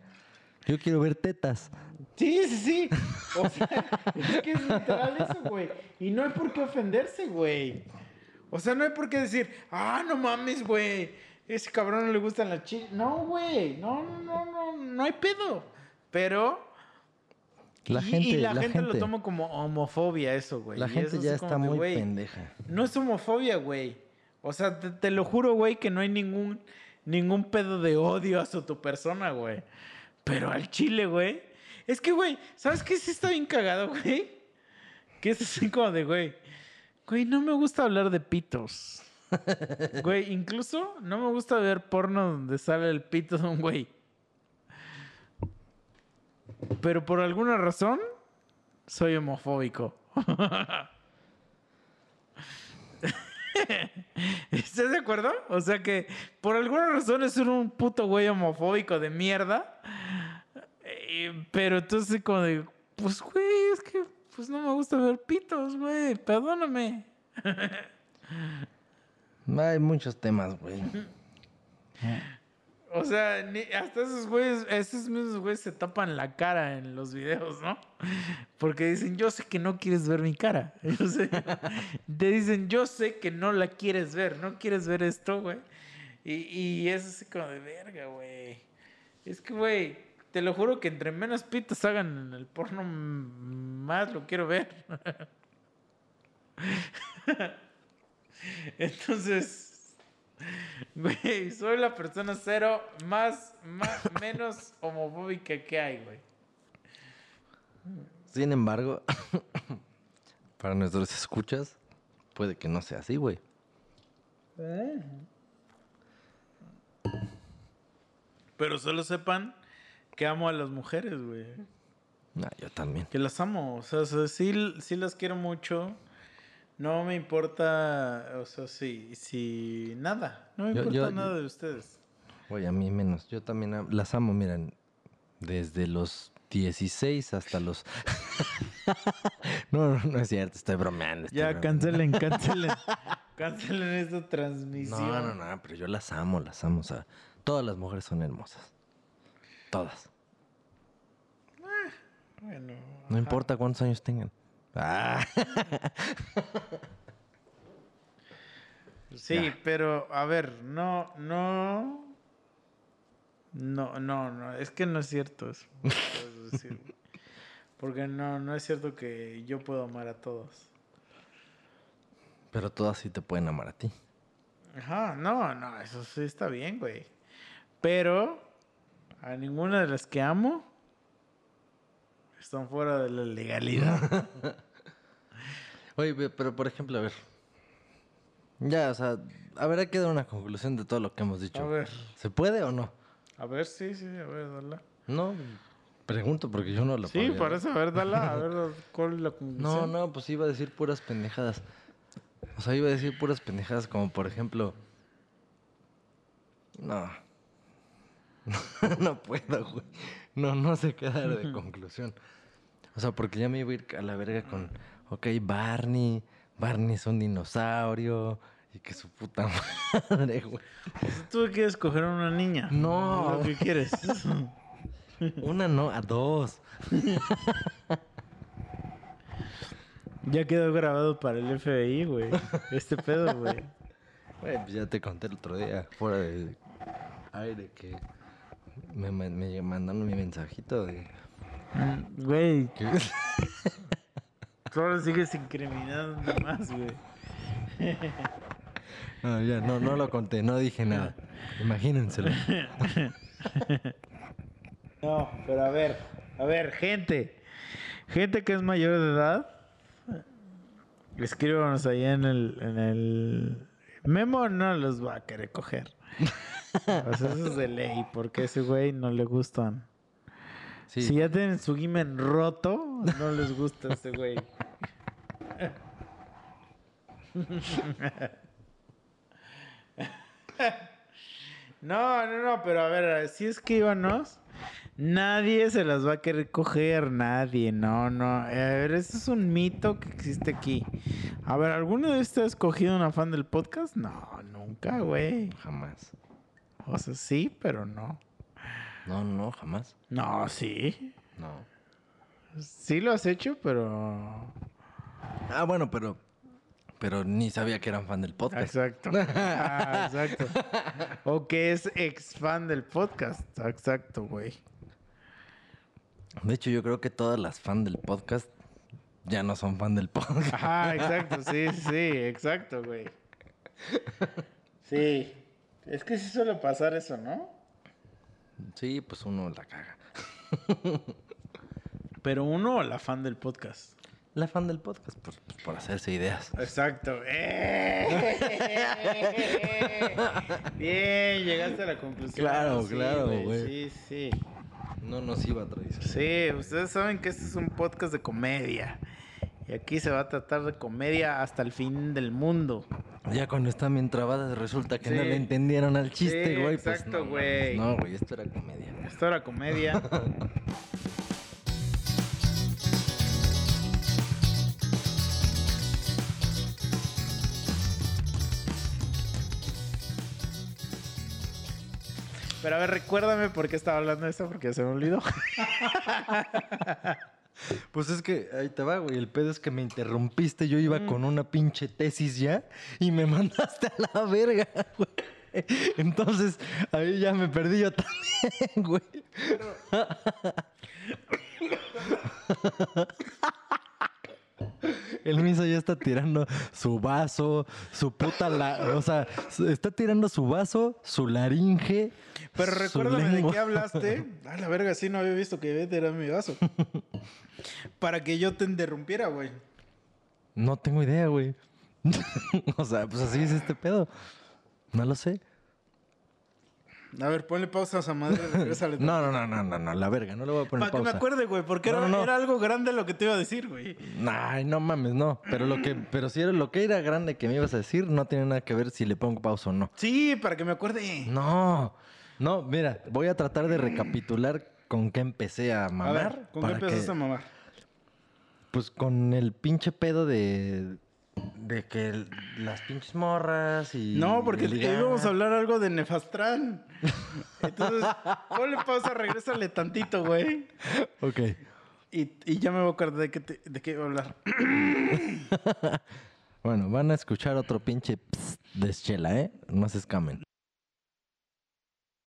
Yo quiero ver tetas. Sí, sí, sí. O sea, es que es literal eso, güey. Y no hay por qué ofenderse, güey. O sea, no hay por qué decir, ah, no mames, güey. Ese cabrón no le gustan las chicas. No, güey. No, no, no, no. No hay pedo. Pero. La y, gente, y la, la gente, lo toma como homofobia, eso, güey. La Y gente ya está muy pendeja. No es homofobia, güey. O sea, te, te lo juro, güey, que no hay ningún, ningún pedo de odio hacia tu persona, güey. Pero al chile, güey. Es que, güey, ¿sabes qué sí está bien cagado, güey? Que es así como de, güey. Güey, no me gusta hablar de pitos. Güey, incluso no me gusta ver porno donde sale el pito de un güey. Pero por alguna razón, soy homofóbico. ¿Estás de acuerdo? O sea que por alguna razón es un puto güey homofóbico de mierda. Eh, pero entonces como de, pues güey, es que pues no me gusta ver pitos, güey, perdóname. Hay muchos temas, güey. O sea, ni- hasta esos güeyes, esos mismos güeyes se tapan la cara en los videos, ¿no? Porque dicen, yo sé que no quieres ver mi cara. Yo sé- Te dicen, yo sé que no la quieres ver, no quieres ver esto, güey. Y, y es así como de verga, güey. Es que, güey, te lo juro que entre menos pitos hagan en el porno, más lo quiero ver. Entonces, güey, soy la persona cero más, más menos homofóbica que hay, güey. Sin embargo, para nuestros escuchas, puede que no sea así, güey. Pero solo sepan que amo a las mujeres, güey. Nah, yo también. Que las amo. O sea, sí, sí las quiero mucho. No me importa, o sea, sí, sí, nada. No me importa yo- nada de ustedes. Güey, a mí menos. Yo también am- las amo, miren. Desde los 16 hasta los... no, no, no es cierto, estoy bromeando. estoy Ya, bromeando. cancelen, cancelen. cancelen esta transmisión. No, no, no, pero yo las amo, las amo. O sea, todas las mujeres son hermosas. Todas. Bueno, No importa cuántos años tengan. Ah. Sí, pero a ver, no, no. No, no, no, es que no es cierto eso. decir. Porque no, no es cierto que yo puedo amar a todos. Pero todas sí te pueden amar a ti. Ajá, no, no, eso sí está bien, güey. Pero a ninguna de las que amo están fuera de la legalidad. Oye, pero por ejemplo, a ver. Ya, o sea, a ver, hay que dar una conclusión de todo lo que hemos dicho. A ver. ¿Se puede o no? A ver, sí, sí, a ver, dala. No, pregunto porque yo no lo Sí, eso, a ver, dala, a ver cuál es la No, conclusión. no, pues iba a decir puras pendejadas. O sea, iba a decir puras pendejadas como por ejemplo... No. no puedo, güey. No, no sé qué dar de conclusión. O sea, porque ya me iba a ir a la verga con... Ok, Barney. Barney es un dinosaurio. Y que su puta madre, güey. Tú quieres coger a una niña. No. Lo que quieres. Una no, a dos. ya quedó grabado para el FBI, güey. Este pedo, güey. Güey, pues ya te conté el otro día, fuera de aire, que me, me mandaron mi mensajito de... Mm, Güey, solo sigues incriminando más, güey. No, ya, no, no lo conté, no dije nada. Imagínenselo. No, pero a ver, a ver, gente. Gente que es mayor de edad. Escríbanos ahí en el, en el... Memo no los va a querer coger. Sea, eso es de ley, porque a ese güey no le gustan. Sí, Si ya tienen su gimen roto, no les gusta ese güey. No, no, no, pero a ver, si escríbanos. Nadie se las va a querer coger, nadie, no, no. A ver, eso es un mito que existe aquí. A ver, ¿alguno de ustedes ha cogido una fan del podcast? No, nunca, güey. jamás. O sea, sí, pero no. No, no, jamás. No, sí. No. Sí lo has hecho, pero... Ah, bueno, pero... Pero ni sabía que eran fan del podcast. Exacto. Ah, exacto. O que es ex fan del podcast. Exacto, güey. De hecho, yo creo que todas las fan del podcast ya no son fan del podcast. Ajá, exacto. Sí, sí. Exacto, güey. Sí. Es que sí suele pasar eso, ¿no? Sí, pues uno la caga. Pero uno o la fan del podcast. La fan del podcast, por, pues, por hacerse ideas. Exacto. ¡Eh! Bien, llegaste a la conclusión. Claro, Sí, claro, güey. Sí, sí. No nos iba a traicionar. Sí, ustedes saben que este es un podcast de comedia. Y aquí se va a tratar de comedia hasta el fin del mundo. Ya cuando están bien trabadas resulta que no le entendieron al chiste, Sí, güey. pues, exacto, no, güey. No, güey, esto era comedia. Esto era comedia. Pero a ver, recuérdame por qué estaba hablando de esto, porque se me olvidó. Pues es que ahí te va, güey. El pedo es que me interrumpiste. Yo iba con una pinche tesis ya y me mandaste a la verga, güey. Entonces, ahí ya me perdí yo también, güey. El miso ya está tirando su vaso, su puta la... O sea, está tirando su vaso, su laringe. Pero su recuérdame de qué hablaste. A la verga, sí, no había visto que Ivette era mi vaso. Para que yo te interrumpiera, güey. No tengo idea, güey. o sea, pues así es este pedo. No lo sé. A ver, ponle pausa a esa madre. regrésale. No, no, no, no, no, no, la verga, no le voy a poner Para que me pausa. acuerde, güey, porque No, era, no, no. era algo grande lo que te iba a decir, güey. Ay, no mames, no. Pero lo que, pero si era lo que era grande que me ibas a decir, no tiene nada que ver si le pongo pausa o no. Sí, para que me acuerde. No, no, mira, voy a tratar de recapitular con qué empecé a A mamar. ver, ¿con qué empezaste que- a mamar? Pues con el pinche pedo de. De que el- las pinches morras y. No, porque y ligar. íbamos a hablar algo de Nefastran. Entonces, ponle pausa, regrésale tantito, güey. Ok. Y, y ya me voy a acordar de qué, te- de qué iba a hablar. Bueno, van a escuchar otro pinche de chela, ¿eh? No se escamen.